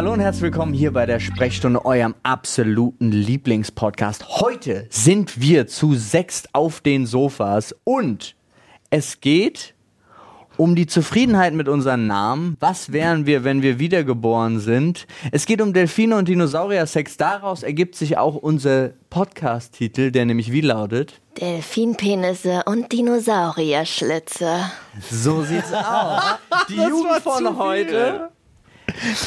hallo und herzlich willkommen hier bei der Sprechstunde, eurem absoluten Lieblingspodcast. Heute sind wir zu sechst auf den Sofas und es geht um die Zufriedenheit mit unseren Namen. Was wären wir, wenn wir wiedergeboren sind? Es geht um Delfine und Dinosaurier-Sex. Daraus ergibt sich auch unser Podcast-Titel, der nämlich wie lautet? Delfinpenisse und Dinosaurierschlitze. So sieht's aus. Die Jugend von heute.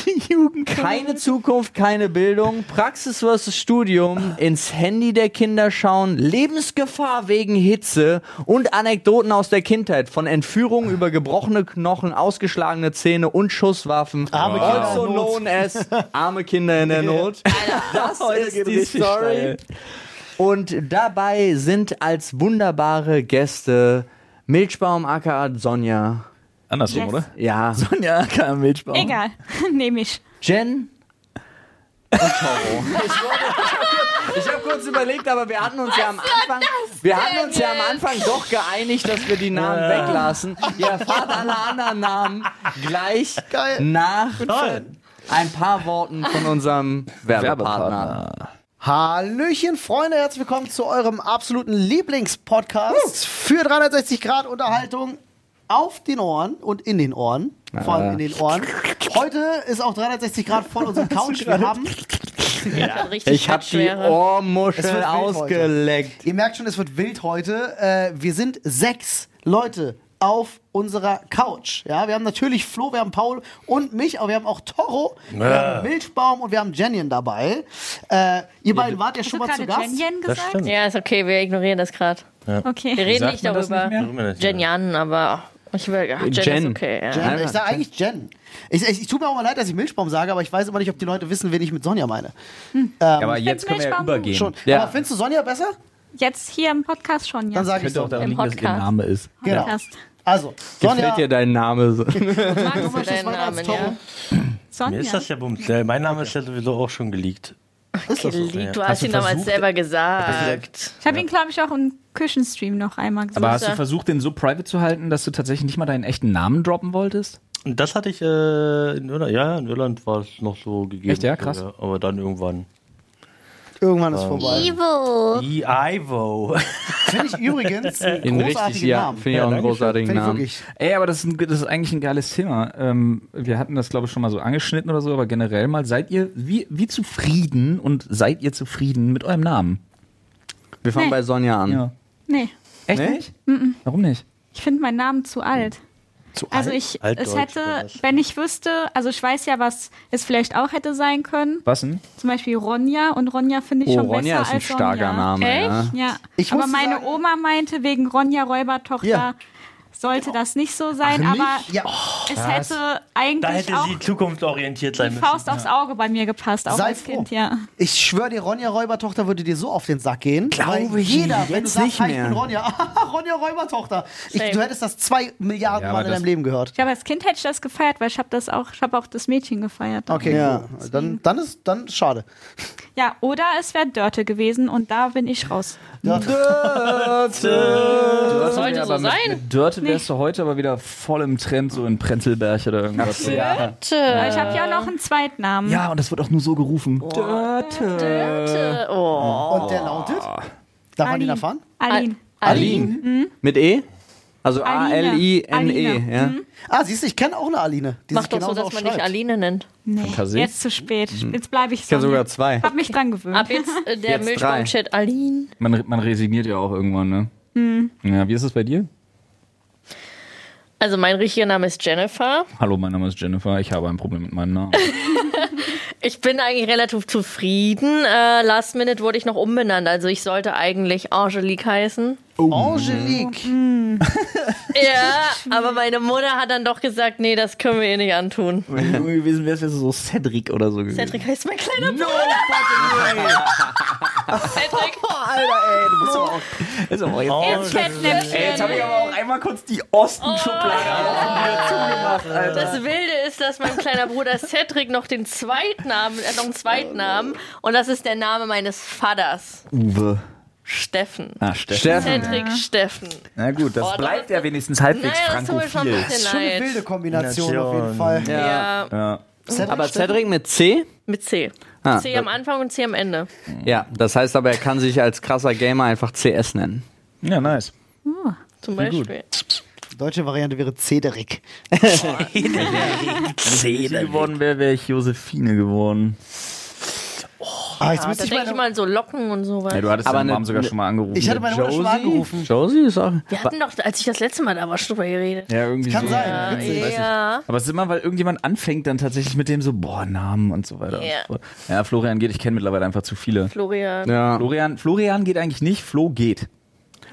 Die Jugend. Keine Zukunft, keine Bildung, Praxis versus Studium, ins Handy der Kinder schauen, Lebensgefahr wegen Hitze und Anekdoten aus der Kindheit, von Entführungen über gebrochene Knochen, ausgeschlagene Zähne und Schusswaffen. Arme Kinder also in Not. known as arme Kinder in der Not. Das ist die Story. Und dabei sind als wunderbare Gäste Milchbaum aka Sonja. Andersrum, Yes. oder? Ja, Sonja, kein Milchbaum. Egal, nehme ich. Jen und Toro. Ich, habe kurz überlegt, aber wir hatten uns ja am Anfang, wir hatten uns ja am Anfang doch geeinigt, dass wir die Namen weglassen. Ihr erfahrt alle anderen Namen gleich Geil. nach ein paar Worten von unserem Werbepartner. Werbepartner. Hallöchen, Freunde, herzlich willkommen zu eurem absoluten Lieblingspodcast für 360 Grad Unterhaltung auf den Ohren und in den Ohren. Vor allem in den Ohren. Heute ist auch 360 Grad voll unsere Couch. Wir haben, Ja. Richtig Ich habe die Ohrmuschel ausgeleckt. ihr merkt schon, es wird wild heute. Äh, wir sind sechs Leute auf unserer Couch. Ja, wir haben natürlich Flo, wir haben Paul und mich, aber wir haben auch Toro, wir haben Milchbaum und wir haben Jenien dabei. Äh, ihr beiden wart ja schon mal zu Gast. Jenjen Das gesagt? stimmt. Ja, ist okay, wir ignorieren das gerade. Wir Okay. reden Sagt nicht darüber. nicht? Jenjan, aber ich will. Ach, Jen, Jen. ist okay. Ja. Jen, ich sage eigentlich Jen. Ich, ich, ich tut mir auch mal leid, dass ich Milchbaum sage, aber ich weiß immer nicht, ob die Leute wissen, wen ich mit Sonja meine. Aber jetzt können wir ja Milchbaum übergehen. Schon. Ja. Aber findest du Sonja besser? Jetzt hier im Podcast schon, ja. Dann sage ich Könnte auch so. daran Im liegen, dass ihr Podcast. Name ist. Genau. Podcast. Also, Sonja. Gefällt dir dein Name so? du Deinen Namen, ja. Sonja. Mir ist das ja bums. Äh, Mein Name ist ja sowieso auch schon geleakt. So? Lieb, Du Hast hast ihn damals selber gesagt. Ich habe ihn, glaube ich, auch im Küchenstream noch einmal gesagt. Aber hast du versucht, den so private zu halten, dass du tatsächlich nicht mal deinen echten Namen droppen wolltest? Und das hatte ich äh, in Irland. Ja, in Irland war es noch so gegeben. Echt, ja? Krass. Ja, aber dann irgendwann. Irgendwann ist vorbei. Ivo. Die Ivo. Finde ich übrigens einen In richtig, großartigen ja, Namen. finde ich auch einen großartigen Namen. wirklich. Ey, aber das ist, ein, das ist eigentlich ein geiles Thema. Ähm, wir hatten das, glaube ich, schon mal so angeschnitten oder so, aber generell mal, seid ihr, wie, wie zufrieden und seid ihr zufrieden mit eurem Namen? Wir fangen Nee. bei Sonja an. Ja. nee, Echt Nee? nicht? Warum nicht? ich finde meinen Namen zu alt. Zu Also alt? ich, es hätte, wenn ich wüsste, also ich weiß ja, was es vielleicht auch hätte sein können. Was denn? Zum Beispiel Ronja und Ronja finde ich Oh, schon Ronja besser ist ein als starker Sonja. Name. Ja. Echt? Ja, Ich aber meine sagen- Oma meinte, wegen Ronja Räubertochter Ja. Sollte das nicht so sein, Ach, aber? Ja. es hätte Da eigentlich hätte auch sie zukunftsorientiert sein die müssen. Faust aufs Auge bei mir gepasst, auch Sei als froh. Kind, ja. Ich schwöre dir, Ronja Räubertochter würde dir so auf den Sack gehen. Glaube ich jeder, nicht, wenn du jetzt sagst, nicht "Hi, ich mehr." bin Ronja, Ronja Räubertochter. Ich, du hättest das zwei Milliarden Ja, Mal in deinem Leben gehört. Ja, aber als Kind hätte ich das gefeiert, weil ich habe das auch, ich habe auch das Mädchen gefeiert. Okay, Ja. cool. Dann, dann ist dann ist schade. Ja, oder es wäre Dörte gewesen und da bin ich raus. Das sollte Ja, so aber mit, sein. mit Dörte wärst du heute aber wieder voll im Trend, so in Prenzlberg oder irgendwas. Ja. Aber ich habe ja noch einen Zweitnamen. ja, und das wird auch nur so gerufen. Dörte. Oh. Und der lautet? Darf man den Aline. erfahren? Aline. Aline. Mit E? Also Aline. A-L-I-N-E. Aline. Ja? Ah, siehst du, ich kenne auch eine Aline. Die Mach doch so, dass man dich schreibt. Aline nennt. Nee, Fantasie. jetzt zu spät. Jetzt bleibe ich Ich kenne so. sogar zwei. Hab mich dran gewöhnt. Ab jetzt äh, der. Milchbaum-Chat Aline. Man, man resigniert ja auch irgendwann, ne? Ja, wie ist es bei dir? Also mein richtiger Name ist Jennifer. Hallo, mein Name ist Jennifer. Ich habe ein Problem mit meinem Namen. Ich bin eigentlich relativ zufrieden. Äh, last Minute wurde ich noch umbenannt. Also ich sollte eigentlich Angelique heißen. Angelique. Ja, aber meine Mutter hat dann doch gesagt, nee, das können wir ihr nicht antun. Wenn du gewesen wärst, wärst du so Cedric oder so gewesen. Cedric heißt mein kleiner Bruder. Cedric. Alter, ey, du bist auch. Ist aber jetzt, Fettnäpfchen. ey, jetzt habe ich aber auch einmal kurz die Ostenschublade wieder zugemacht, Alter. Das Wilde ist, dass mein kleiner Bruder Cedric noch den Zweitnamen, er hat noch einen Zweitnamen und das ist der Name meines Vaters, Uwe. Steffen. Ah, Steffen. Steffen. Cedric Steffen. Na gut, das Oh, bleibt das- ja wenigstens halbwegs Naja, das tut mir schon ein frankophil. bisschen Schon eine wilde Kombination auf jeden Nation. Fall. Ja. Ja. Cedric, Aber Steffen? Cedric mit C? Mit C. Ah. C am Anfang und C am Ende. Ja, das heißt aber, er kann sich als krasser Gamer einfach CS nennen. Ja, nice. Zum Beispiel. Deutsche Variante wäre Cedric. Wenn ich geworden wäre, wäre ich Josephine geworden. Ah, jetzt Ja, müsste da ich denke ich mal. mal an so Locken und sowas. Ja, du hattest Aber deine ne- Mom sogar ne- schon mal angerufen. Ich hatte meine Mutter schon mal angerufen. Josie ist auch. Wir hatten doch, als ich das letzte Mal da war, schon drüber geredet. ja, irgendwie Kann so. sein. Ja, Witzig. ja. Aber es ist immer, weil irgendjemand anfängt dann tatsächlich mit dem so, boah, Namen und so weiter. Fort. Ja, Florian geht, ich kenne mittlerweile einfach zu viele. Florian. Ja. Florian, Florian geht eigentlich nicht, Flo geht.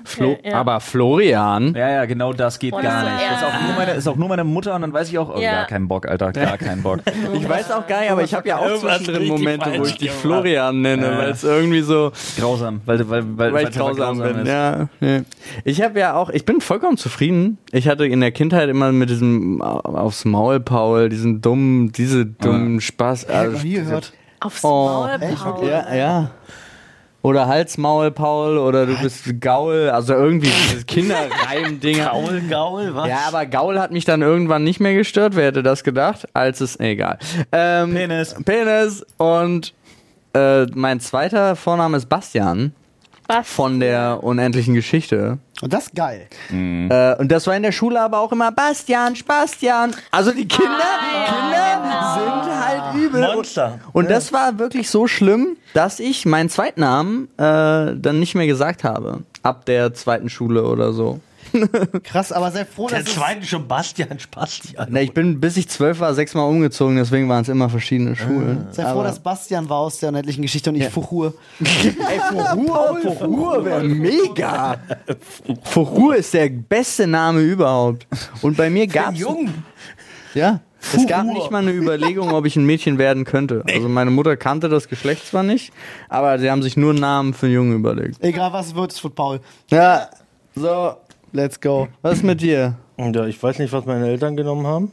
Flo Ja. Aber Florian. Ja, ja, genau das geht Und gar nicht. ja. Das ist auch, nur meine, ist auch nur meine Mutter und dann weiß ich auch, oh, Ja. gar keinen Bock, Alter, gar keinen Bock. Ich weiß auch gar nicht, aber ich habe ja auch zwischendrin richtig Momente, wo ich dich. Florian nenne, Ja. weil es irgendwie so, grausam, weil, weil, weil, weil weil ich grausam bin. ist. Ja, ja. Ich habe ja auch, ich bin vollkommen zufrieden. Ich hatte in der Kindheit immer mit diesem aufs Maul Paul, diesen dummen, diese dummen Spaß. Hab ich noch nie gehört. Aufs Oh, Maul? Paul. Ja, ja. Oder Halsmaul Paul oder du bist Gaul, also irgendwie diese Kinderreim-Dinger. Gaul, Gaul, was? Ja, aber Gaul hat mich dann irgendwann nicht mehr gestört. Wer hätte das gedacht? Als es, egal. Ähm, Penis. Penis. Und äh, mein zweiter Vorname ist Bastian Was? von der unendlichen Geschichte. Und das ist geil. Äh, und das war in der Schule aber auch immer Bastian, Bastian. Also die Kinder, Kinder sind halt übel. Monster. Und das war wirklich so schlimm, dass ich meinen Zweitnamen äh, dann nicht mehr gesagt habe. Ab der zweiten Schule oder so. Krass, aber sehr froh, Der dass es zweite schon Bastian Spastian. Na, ich bin, bis ich zwölf war, sechsmal umgezogen, deswegen waren es immer verschiedene Schulen. sehr froh, dass Bastian war aus der unendlichen Geschichte und nicht Fuchur. Ey, Furur, Furur wäre mega. Furur ist der beste Name überhaupt. Und bei mir gab's Jung. ja, es gab nicht mal eine Überlegung, ob ich ein Mädchen werden könnte. Also meine Mutter kannte das Geschlecht zwar nicht, aber sie haben sich nur einen Namen für einen Jungen überlegt. Egal was es wird, es wird Paul. Ja, so, let's go. Was ist mit dir? Ja, ich weiß nicht, was meine Eltern genommen haben.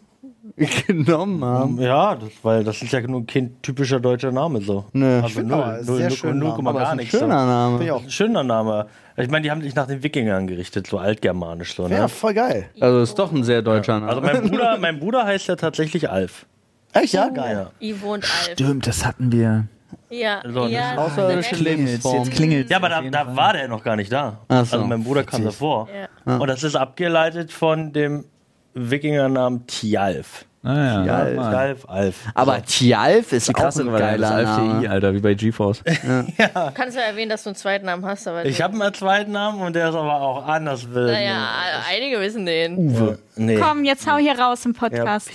Genommen haben. Ja, das, weil das ist ja nur kein typischer deutscher Name so. Nö. Also Ich find null, null, sehr null, schöner null, Aber gar ist ein nichts. schöner so. Name. Bin ich auch. Ein schöner Name. Ich meine, die haben sich nach den Wikingern gerichtet, so altgermanisch so, ne? Ja, voll geil. Also ist doch ein sehr deutscher Name. Also mein Bruder, mein Bruder heißt ja tatsächlich Alf. Echt, ja? Geil. Ja. Ivo und Alf. Stimmt, das hatten wir. Ja, So, das ja. ist Außerirdische. Lebensform. Jetzt klingelt Ja, aber da, da war der noch gar nicht da. So. Also mein Bruder kam davor. Ja. Und das ist abgeleitet von dem Wikingernamen Tjalf. Ah, ja. Tjalf. Mann. Tjalf, Alf. Aber Tjalf ist krasse ein geiler Alf TI, Name. Alter, wie bei GeForce. Du kannst ja erwähnen, dass du einen zweiten Namen hast, aber Ich habe einen zweiten Namen und der ist aber auch anders wild. naja, einige wissen den. Uwe. Nee. Komm, jetzt hau hier raus im Ja, Podcast.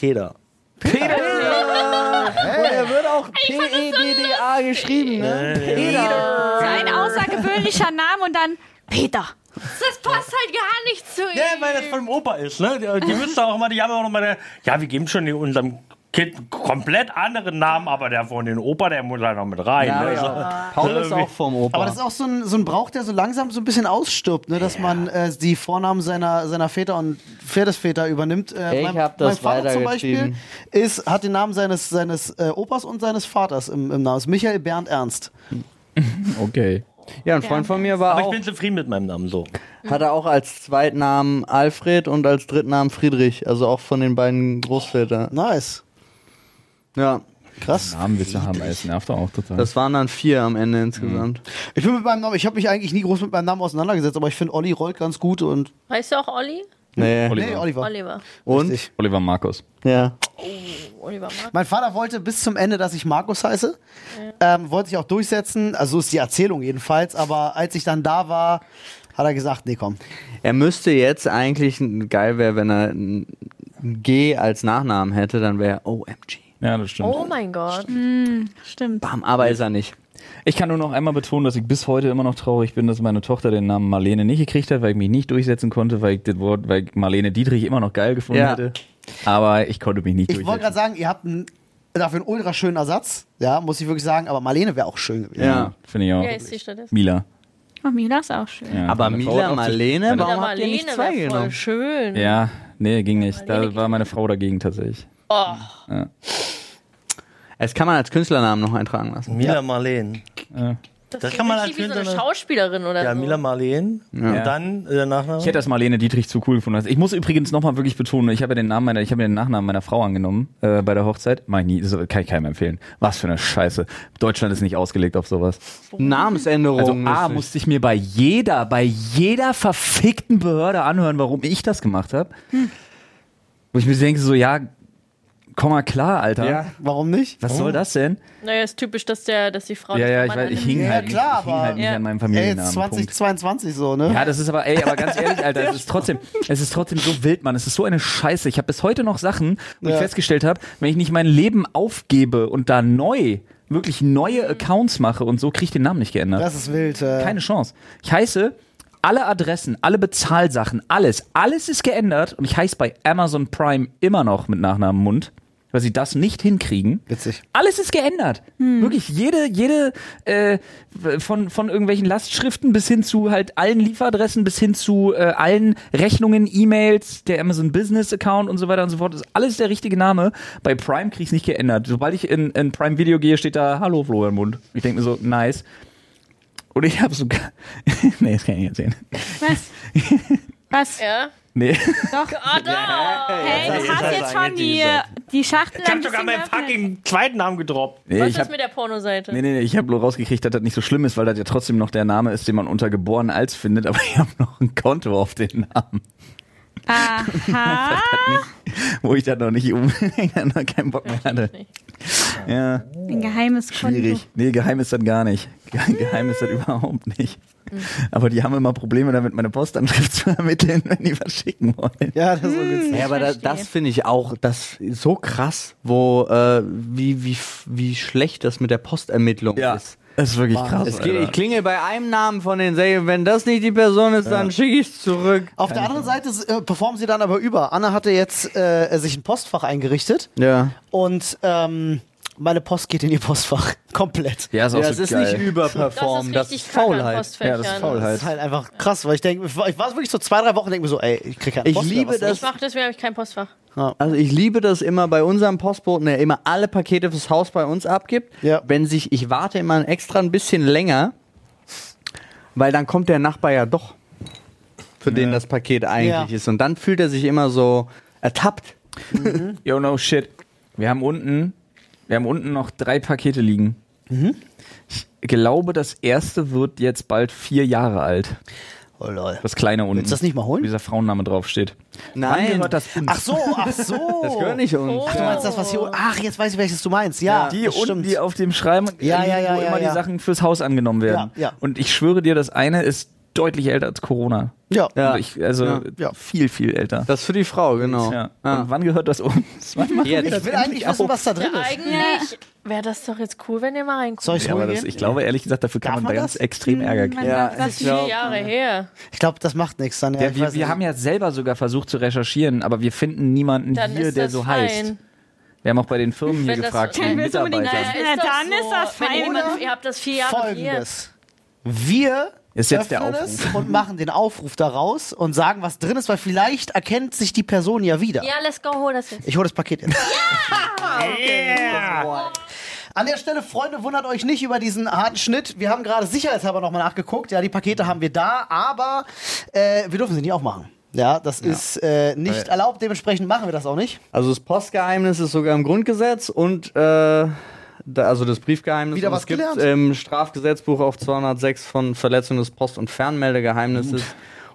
Peter. Und er wird auch P-E-D-D-A geschrieben, ne? Peter. Ein außergewöhnlicher Name und dann Peter. Das passt halt gar nicht zu ihm. Ja, weil das von dem Opa ist, ne? Die, die müssen auch immer, die haben auch noch mal, eine- ja, wir geben schon unserem Kind einen komplett anderen Namen, aber der von den Opa, der muss da noch mit rein. Ja, ne? ja. Paul ist auch vom Opa. Aber das ist auch so ein, so ein Brauch, der so langsam so ein bisschen ausstirbt, ne? dass man äh, die Vornamen seiner, seiner Väter und Pferdesväter übernimmt. Äh, Ich mein, hab das mein Vater zum Beispiel ist, hat den Namen seines, seines äh, Opas und seines Vaters im, im Namen. Das ist Michael Bernd Ernst. Okay. ja, ein Freund von mir war Aber ich auch, bin zufrieden mit meinem Namen so. hatte auch als Zweitnamen Alfred und als Drittnamen Friedrich, also auch von den beiden Großvätern. Nice. Ja, Krass. Namen willst du haben, das nervt auch total. das waren dann vier am Ende insgesamt. Ich bin mit meinem Namen, ich habe mich eigentlich nie groß mit meinem Namen auseinandergesetzt, aber ich finde Olli rollt ganz gut und. Heißt du auch Olli? Nee. Oliver. Nee, Oliver. Oliver. Und? Richtig. Oliver Markus. Ja. Oliver Mark. Mein Vater wollte bis zum Ende, dass ich Markus heiße. Ähm, wollte sich auch durchsetzen. Also so ist die Erzählung jedenfalls. Aber als ich dann da war, hat er gesagt, nee, komm. Er müsste jetzt eigentlich, geil wäre, wenn er ein G als Nachnamen hätte, dann wäre OMG. Ja, das stimmt. Oh mein Gott. Stimmt. Bam, aber ist er nicht. Ich kann nur noch einmal betonen, dass ich bis heute immer noch traurig bin, dass meine Tochter den Namen Marlene nicht gekriegt hat, weil ich mich nicht durchsetzen konnte, weil ich das Wort, weil ich Marlene Dietrich immer noch geil gefunden Ja. hätte. Aber ich konnte mich nicht Ich wollte gerade durchsetzen. sagen, ihr habt einen, dafür einen ultra schönen Ersatz. Ja, muss ich wirklich sagen. Aber Marlene wäre auch schön gewesen. Ja. Finde ich auch. Wie heißt die stattdessen? Mila. Oh, Mila ist auch schön. Ja. Aber Mila Marlene, warum Ja, habt ihr nicht Marlene zwei voll genommen? schön. Ja, nee, ging nicht. Da war meine Frau dagegen tatsächlich. Oh, Es kann man als Künstlernamen noch eintragen lassen. Mila Marleen. Ja. Das, Das ist kann man richtig wie so als eine Schauspielerin oder Ja, so. Mila Marleen. Und dann äh, der Nachname. Ich hätte das Marlene Dietrich zu cool gefunden. Ich muss übrigens nochmal wirklich betonen, ich habe ja den Namen meiner, ich habe ja den Nachnamen meiner Frau angenommen äh, bei der Hochzeit. Mach ich nie, das kann ich keinem empfehlen. Was für eine Scheiße. Deutschland ist nicht ausgelegt auf sowas. Namensänderung. Also A, ich- musste ich mir bei jeder, bei jeder verfickten Behörde anhören, warum ich das gemacht habe. Wo ich mir denke, so, ja, komm mal klar, Alter. Ja. Warum nicht? Was soll das denn? Naja, ist typisch, dass, der, dass die Frau Ja, nicht ja, ich, weiß, ich hing Ja, halt nicht, klar, ich hing halt nicht Ja. an meinem Ey, Familiennamen. jetzt Punkt. 2022 so, ne? Ja, das ist aber, ey, aber ganz ehrlich, Alter, es ist trotzdem, es ist trotzdem so wild, Mann. Es ist so eine Scheiße. Ich habe bis heute noch Sachen, wo ich Ja. festgestellt habe, wenn ich nicht mein Leben aufgebe und da neu, wirklich neue Accounts mache und so, kriege ich den Namen nicht geändert. Das ist wild. Äh. Keine Chance. Ich heiße, alle Adressen, alle Bezahlsachen, alles, alles ist geändert und ich heiße bei Amazon Prime immer noch mit Nachnamen Mund, weil sie das nicht hinkriegen. Witzig. Alles ist geändert. Wirklich jede, jede äh, von, von irgendwelchen Lastschriften bis hin zu halt allen Lieferadressen, bis hin zu äh, allen Rechnungen, E-Mails, der Amazon Business Account und so weiter und so fort. Ist alles der richtige Name. Bei Prime krieg ich's nicht geändert. Sobald ich in, in Prime Video gehe, steht da Hallo Florian Mund. Ich denke mir so, nice. Und ich habe sogar. nee, das kann ich nicht erzählen. Was? Was? Ja. Nee. Doch. Ah, da! Hey, du hast jetzt schon die, die Schachtel Ich hab sogar meinen fucking zweiten Namen gedroppt. nee Was ich ist hab, mit der Pornoseite? Nee, nee, nee, ich habe bloß rausgekriegt, dass das nicht so schlimm ist, weil das ja trotzdem noch der Name ist, den man unter geboren als findet, aber ich habe noch ein Konto auf den Namen, Aha. wo ich dann noch nicht um noch keinen Bock mehr hatte. Ja, Ein geheimes Konto. schwierig. Nee, geheim ist das gar nicht. Ge- Geheim ist das überhaupt nicht. Aber die haben immer Probleme damit, meine Postanschrift zu ermitteln, wenn die was schicken wollen. Ja, das ist so witzig. Ja, aber da, das finde ich auch das ist so krass, wo äh, wie, wie, wie schlecht das mit der Postermittlung ist. Das ist wirklich krass. Es geht, ich klingel bei einem Namen von den Serien, wenn das nicht die Person ist, dann schicke ich es zurück. Auf der anderen Seite äh, performen sie dann aber über. Anna hatte jetzt äh, sich ein Postfach eingerichtet Ja. und ähm, meine Post geht in ihr Postfach. Komplett. ja, ist auch Ja, so das ist geil. nicht Das überperformen, ist das richtig ist an Faulheit. Ja, das ist Faulheit. Das ist halt einfach krass, weil ich denke, ich war wirklich so zwei, drei Wochen denke mir so, ey, ich krieg keine Ich Post liebe das- Ich mach deswegen habe ich kein Postfach. Also ich liebe das immer bei unserem Postboten, der immer alle Pakete fürs Haus bei uns abgibt. Ja. Wenn sich, ich warte immer extra ein bisschen länger, weil dann kommt der Nachbar ja doch, für den das Paket eigentlich Ja. ist. Und dann fühlt er sich immer so ertappt. Yo, no shit. Wir haben unten, wir haben unten noch drei Pakete liegen. Ich glaube, das erste wird jetzt bald vier Jahre alt. Oh lol. Das kleine unten. Willst du das nicht mal holen? Wo dieser Frauenname draufsteht. Wann Nein, gehört das uns? Ach so, ach so. das gehört nicht uns. Ach, du meinst das, was hier. Ach, jetzt weiß ich, welches du meinst. Ja, die das unten, stimmt. die auf dem Schreiben, Ja, ja, ja, wo ja, immer ja. die Sachen fürs Haus angenommen werden. Ja, ja. Und ich schwöre dir, das eine ist deutlich älter als Corona. ja. Ja. Also, ich, also Ja. Ja. viel, viel älter. Das ist für die Frau, genau. Ja. Ja. Und wann gehört das uns? Jetzt. Ich will eigentlich wissen, was da drin Ja, ist. eigentlich wäre das doch jetzt cool, wenn ihr mal reinguckt. Soll ich Ja, aber das, ich glaube ehrlich gesagt, dafür kann Darf man man da ganz extrem Ärger kriegen. Ja, Das ich ist vier Jahre her. Ich glaube, das macht nichts dann. Ja, Ja, ich wir, wir nicht. haben ja selber sogar versucht zu recherchieren, aber wir finden niemanden Dann hier, der so fein. heißt. Wir haben auch bei den Firmen hier Wenn gefragt, die Mitarbeiter. Naja, dann ist das fein. ihr habt das vier Jahre hier. Folgendes. Wir Ist jetzt der Aufruf. es und machen den Aufruf daraus und sagen, was drin ist, weil vielleicht erkennt sich die Person ja wieder. Ja, let's go, hol das jetzt. Ich hole das Paket jetzt. An der Stelle, Freunde, wundert euch nicht über diesen harten Schnitt. Wir haben gerade sicherheitshalber nochmal nachgeguckt. Ja, die Pakete haben wir da, aber äh, wir dürfen sie nicht aufmachen. Ja, das ist äh, nicht erlaubt. Dementsprechend machen wir das auch nicht. Also das Postgeheimnis ist sogar im Grundgesetz und äh, da, also das Briefgeheimnis. Wieder und was es gibt gelernt. im Strafgesetzbuch auf 206 von Verletzung des Post- und Fernmeldegeheimnisses.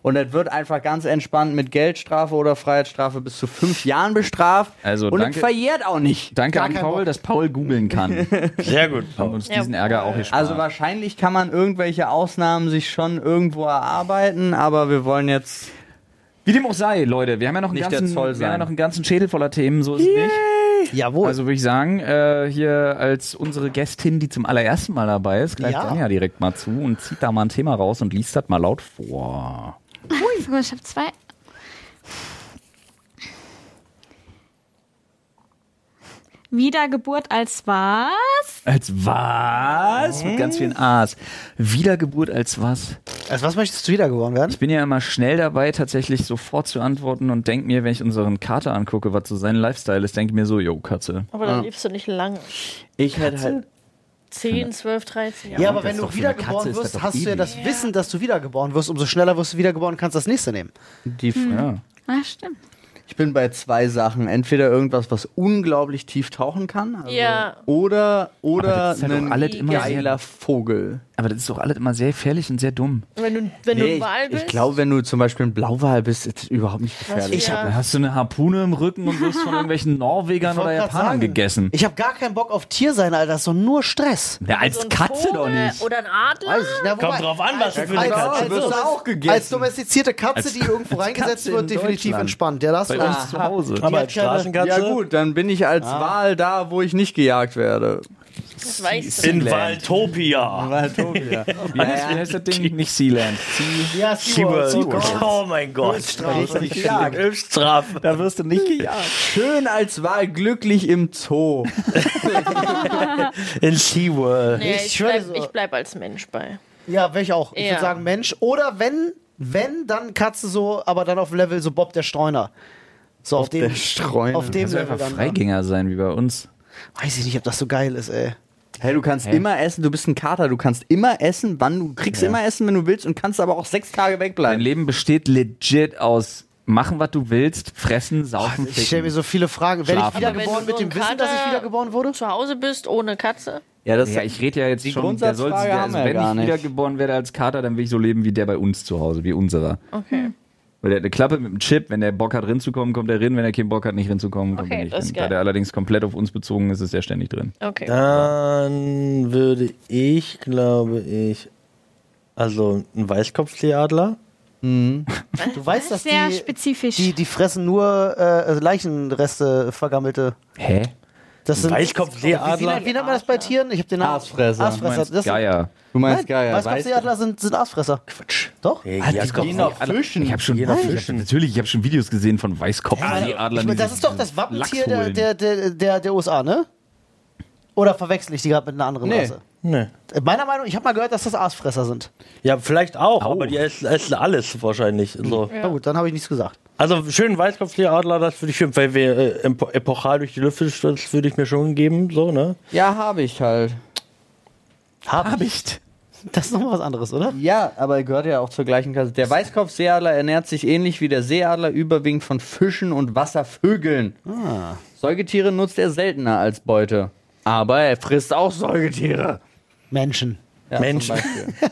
Und es wird einfach ganz entspannt mit Geldstrafe oder Freiheitsstrafe bis zu fünf Jahren bestraft. Also und danke- es verjährt auch nicht. Danke Gar an Paul, Bock. dass Paul googeln kann. Sehr gut. Haben uns Ja. diesen Ärger auch gespart. Also wahrscheinlich kann man irgendwelche Ausnahmen sich schon irgendwo erarbeiten, aber wir wollen jetzt. Wie dem auch sei, Leute, wir haben ja noch einen, Nicht der ganzen, Zoll wir haben ja noch einen ganzen Schädel voller Themen, so ist es nicht. Jawohl. Also würde ich sagen, äh, hier als unsere Gästin, die zum allerersten Mal dabei ist, greift Ja. Anja direkt mal zu und zieht da mal ein Thema raus und liest das mal laut vor. Ui. Ich habe zwei. Wiedergeburt als was? Als was? Mit ganz vielen A's. Wiedergeburt als was? Als was möchtest du wiedergeboren werden? Ich bin ja immer schnell dabei, tatsächlich sofort zu antworten und denke mir, wenn ich unseren Kater angucke, was so sein Lifestyle ist, denke ich mir so, yo, Katze. Aber dann lebst du nicht lange. Ich hätte halt. 10, 12, 13 Jahre. Ja, aber wenn du wiedergeboren wirst, hast du ja das Wissen, dass du wiedergeboren wirst. Umso schneller wirst du wiedergeboren, kannst das nächste nehmen. Die Ja. Ah, stimmt. Ich bin bei zwei Sachen. Entweder irgendwas, was unglaublich tief tauchen kann. Also Ja. Oder, oder das ist halt ein geiler Vogel. Aber das ist doch alles immer sehr gefährlich und sehr dumm. Wenn du, wenn du Nee, ein Wal ich, bist. ich glaube, wenn du zum Beispiel ein Blauwal bist, ist es überhaupt nicht gefährlich. Ich ja. Da hast du eine Harpune im Rücken und wirst von irgendwelchen Norwegern oder Japanern sagen, gegessen. Ich habe gar keinen Bock auf Tier sein, Alter. Das ist doch nur Stress. Ja, als so ein Katze doch nicht. Oder ein Adler. Weiß ich. Na, wobei- Kommt drauf an, was du für eine Katze als, wirst du als, auch gegessen. als domestizierte Katze, Als- die irgendwo reingesetzt Katze wird, in definitiv entspannt. Ja, da hast Bei du uns zu Hause. Aber als Straßenkatze Ja gut, dann bin ich als Wal da, wo ich nicht gejagt werde. Das weißt du. in Sealand. Waldtopia. Waldtopia. Wie heißt, wie heißt das Ding? Nicht Sealand. Sea Ja, SeaWorld. SeaWorld. Oh mein Gott. Richtig gejagt. Höchststrafe. da wirst du nicht gejagt. Schön als Wal glücklich im Zoo. In SeaWorld. Nee, Ich bleib, so. ich bleib als Mensch bei. Ja, wäre ich auch. Ich Ja. würde sagen Mensch. Oder wenn, wenn, dann Katze so, aber dann auf Level so Bob der Streuner. So auf dem, der Streuner. auf dem Level einfach dann. ne? Freigänger sein wie bei uns. Weiß ich nicht, ob das so geil ist, ey. Hey, du kannst immer essen, du bist ein Kater, du kannst immer essen, wann du kriegst immer essen, wenn du willst und kannst aber auch sechs Tage Dein wegbleiben. Leben besteht legit aus machen, was du willst, fressen, saufen, Ich stelle mir so viele Fragen. Werde ich wiedergeboren mit dem ein Wissen, dass ich Kater- wiedergeboren wurde? Zu Hause bist ohne Katze. Ja, das Ja, ich rede ja jetzt Die schon, der soll, Grundsatzfrage der, also wenn ich wiedergeboren werde als Kater, dann will ich so leben wie der bei uns zu Hause, wie unserer. Okay. Weil der hat eine Klappe mit einem Chip, wenn der Bock hat, rinzukommen, kommt er rein, wenn er keinen Bock hat, nicht rinzukommen, kommt Okay, er nicht das ist rein. Da der allerdings komplett auf uns bezogen ist, ist er ständig drin. Okay. Dann würde ich, glaube ich, also ein Weißkopfseeadler. Du weißt, dass Sehr die, spezifisch. die, die fressen nur äh, Leichenreste, vergammelte. Hä? Das sind, Weißkopfseeadler. Wie, wie nennt man das bei Tieren? Ich habe den Namen. Aasfresser. Aasfresser. Das sind, Geier. Du meinst Nein, geil, Weißkopfseeadler sind, sind Aasfresser. Quatsch. Doch? Hey, ja, auf Fischen. Ich habe schon, ich hab, natürlich, ich habe schon Videos gesehen von Weißkopfseeadlern. Ich mein, die das ist doch das Wappentier der, der, der, der, der USA, ne? Oder verwechsel ich die gerade mit einer anderen Nee. Rasse? Nee. Äh, Meiner Meinung, ich habe mal gehört, dass das Aasfresser sind. Ja, vielleicht auch, Au. aber die essen, essen alles wahrscheinlich. So. Na gut, dann habe ich nichts gesagt. Also schön Weißkopfseeadler, das würde ich schön, weil wir äh, epo- epochal durch die Lüfte, das würde ich mir schon geben, so, ne? Ja, habe ich halt. Hab ich. Das ist nochmal was anderes, oder? Ja, aber er gehört ja auch zur gleichen Klasse. Der Weißkopfseeadler ernährt sich ähnlich wie der Seeadler überwiegend von Fischen und Wasservögeln. Säugetiere nutzt er seltener als Beute. Aber er frisst auch Säugetiere. Menschen. Ja, Menschen.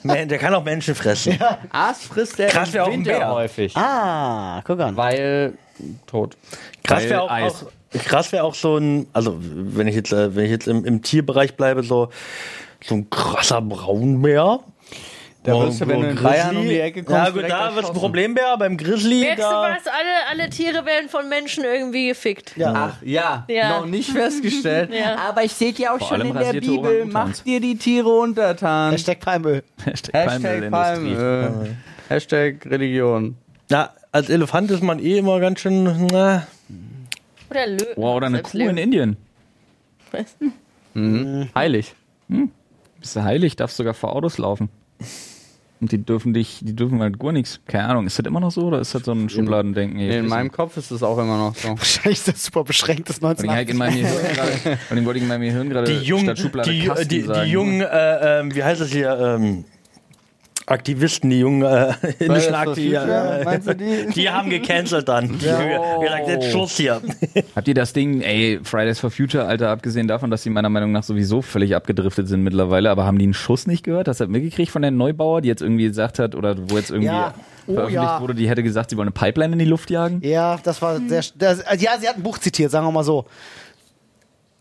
Man, der kann auch Menschen fressen. Aas frisst er Krass, im wär auch ein Winter Bär. häufig. Ah, guck an. Weil tot. Krass wäre auch, auch, krass wär auch so ein, also wenn ich jetzt, äh, wenn ich jetzt im, im Tierbereich bleibe, so, so ein krasser Braunbär. Da Oh, wirst du, wenn du in Grizzly. Bayern um die Ecke kommst, Ja gut, da wird es ein erschossen. Problembär, beim Grizzly, Merkst du da... was? Alle, alle Tiere werden von Menschen irgendwie gefickt. Ach ja, Ja. noch nicht festgestellt. Ja. Aber ich sehe ja auch Vor schon in der Bibel, macht dir die Tiere untertan. Hashtag Palmöl. Hashtag. Palmöl. Hashtag Religion. Ja, als Elefant ist man eh immer ganz schön, na, Oder Lö Wow, oder eine Kuh in Löwen. Indien. Was? Heilig. Bist du heilig, darfst sogar vor Autos laufen. Und die dürfen dich, die dürfen halt gar nichts. Keine Ahnung, ist das immer noch so oder ist das so ein Schubladendenken? Ich In meinem. Kopf ist es auch immer noch so. Wahrscheinlich ist das super beschränkt, das Vor allem halt in 1980. meinem Gehirn gerade, vor allem wollte ich in meinem Gehirn gerade die jungen, statt Schublade die, Kasten die, die jungen, äh, ähm, wie heißt das hier, ähm, Aktivisten, die jungen äh, indischen Aktivisten, äh, die? die haben gecancelt dann. Die haben gesagt, jetzt Schluss hier. Habt ihr das Ding, ey, Fridays for Future, Alter, abgesehen davon, dass die meiner Meinung nach sowieso völlig abgedriftet sind mittlerweile, aber haben die einen Schuss nicht gehört? Hast du das mitgekriegt von der Neubauer, die jetzt irgendwie gesagt hat, oder wo jetzt irgendwie Ja. Oh, veröffentlicht ja. wurde, die hätte gesagt, sie wollen eine Pipeline in die Luft jagen? Ja, das war sehr. Das, ja, sie hat ein Buch zitiert, sagen wir mal so.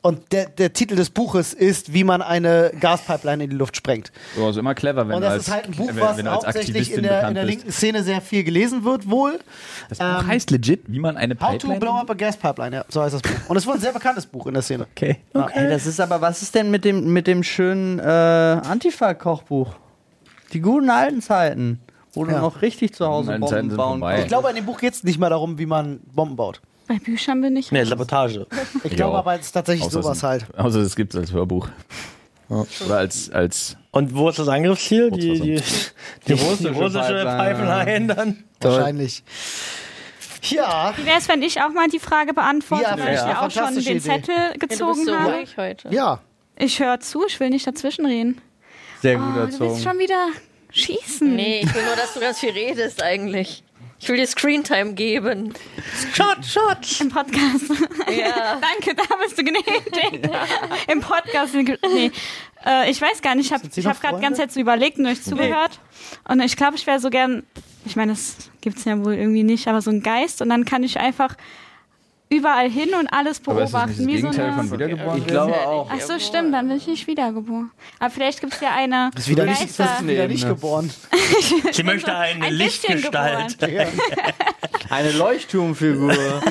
Und der, der Titel des Buches ist, wie man eine Gaspipeline in die Luft sprengt. So, also immer clever, wenn Und du das als, ist halt ein Buch, wenn, was wenn du hauptsächlich in der, in der linken Szene sehr viel gelesen wird, wohl. Das Buch ähm, heißt legit, wie man eine How to Pipeline... blow up a gas pipeline, ja, so heißt das Buch. Und es ist wohl ein sehr bekanntes Buch in der Szene. Okay. Ey, das ist aber, was ist denn mit dem, mit dem schönen äh, Antifa-Kochbuch? Die guten alten Zeiten, wo du Ja. noch richtig zu Hause Bomben bauen vorbei. Ich kannst. glaube, in dem Buch geht es nicht mehr darum, wie man Bomben baut. Bei Büchern bin ich. Nee, Sabotage. Ich Ja. glaube aber, es ist tatsächlich Außer sowas es- halt. Außer es gibt es als Hörbuch. Oder als, als Und wo ist das Angriffsziel? Die, die, die, russische russische Pipeline, dann? Wahrscheinlich. Ja, Wie wäre es, wenn ich auch mal die Frage beantworte, Ja, weil ich ja. ja auch schon den Idee. Zettel Ja, du gezogen bist so habe? ruhig heute. ja. Ich höre zu, ich will nicht dazwischenreden. Sehr gut Oh, du willst erzogen. schon wieder schießen. Nee, ich will nur, dass du ganz viel redest eigentlich. Ich will dir Screentime geben. Shot, shot. Im Podcast. Ja. Danke, da bist du gnädig. Im Podcast. Nee. Äh, ich weiß gar nicht, ich habe hab gerade ganz Zeit so überlegt und euch zugehört. Und ich glaube, ich wäre so gern, ich meine, das gibt's ja wohl irgendwie nicht, aber so ein Geist und dann kann ich einfach überall hin und alles Aber ist das beobachten. nicht das wie so Gegenteil von wiedergeboren Ich glaube auch. Ach so, stimmt, dann bin ich nicht wiedergeboren. Aber vielleicht gibt's ja eine Ist wieder nicht, Geister. ist wieder nicht geboren. Sie möchte eine Ein Lichtgestalt, Eine Leuchtturmfigur.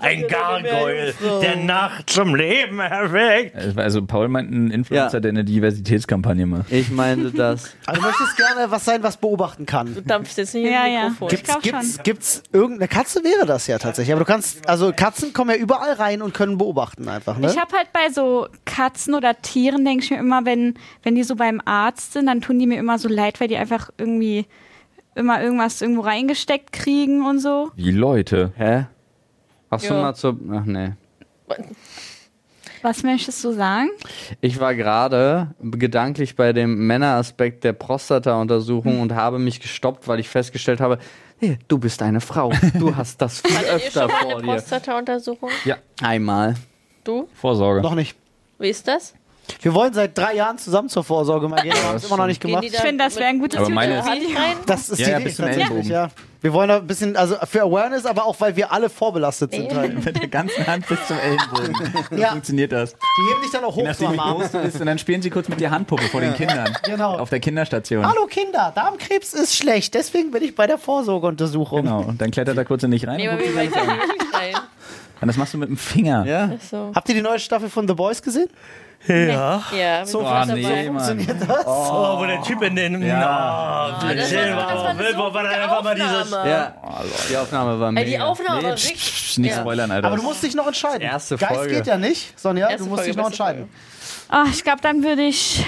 ein Gargoyle, der Nacht zum Leben erweckt. Also Paul meint einen Influencer, Ja. der eine Diversitätskampagne macht. Ich meinte das. Also du möchtest gerne was sein, was beobachten kann. Du dampfst jetzt nicht Ja, in ja. Mikrofon. Gibt's- Gibt's, gibt's, gibt's irgendeine Katze wäre das ja tatsächlich. Aber du kannst, also Katzen kommen ja überall rein und können beobachten einfach, ne? Ich habe halt bei so Katzen oder Tieren, denke ich mir immer, wenn, wenn die so beim Arzt sind, dann tun die mir immer so leid, weil die einfach irgendwie immer irgendwas irgendwo reingesteckt kriegen und so. Wie Leute. Hä? Hast du Ja. mal zur. Ach nee. Was möchtest du sagen? Ich war gerade gedanklich bei dem Männeraspekt der Prostata-Untersuchung und habe mich gestoppt, weil ich festgestellt habe, hey, du bist eine Frau. Du hast das viel Hattet ihr öfter schon mal vor eine dir. Prostata-Untersuchung? Einmal. Du? Vorsorge. noch nicht. Wie ist das? Wir wollen seit drei Jahren zusammen zur Vorsorge mal gehen, aber haben es immer noch nicht gemacht. Ich finde, das wäre ein gutes Aber meine- rein? Das ist Ja, die ja, Idee, tatsächlich, Ellenbogen. ja. Wir wollen da ein bisschen, also für Awareness, aber auch, weil wir alle vorbelastet sind. Halt. Mit der ganzen Hand bis zum Ellenbogen. So Ja. funktioniert das. Die heben dich dann auch hoch nachdem, groß du bist. Und dann spielen sie kurz mit der Handpuppe vor den Kindern. Genau. Auf der Kinderstation. Hallo Kinder, Darmkrebs ist schlecht, deswegen bin ich bei der Vorsorgeuntersuchung. Genau. Und dann klettert er kurz in dich rein. Nee, aber an. nicht rein? Und das machst du mit dem Finger. Ja. So. Habt ihr die neue Staffel von The Boys gesehen? Ja. Ja, So Oh, nee, dabei. Mann. Oh, wo der Typ in den. Ja. Das war- das war eine Will, wo so war dann einfach mal dieses. Aufnahme. Ja. Die Aufnahme war Ey, mega. die Aufnahme war Nee, psch, richtig. psch, nicht Ja. spoilern, Alter. Aber du musst dich noch entscheiden. Erste Geist Folge. geht ja nicht, Sonja, Erste du musst Folge, dich noch entscheiden. Ah, ich glaube, dann würde ich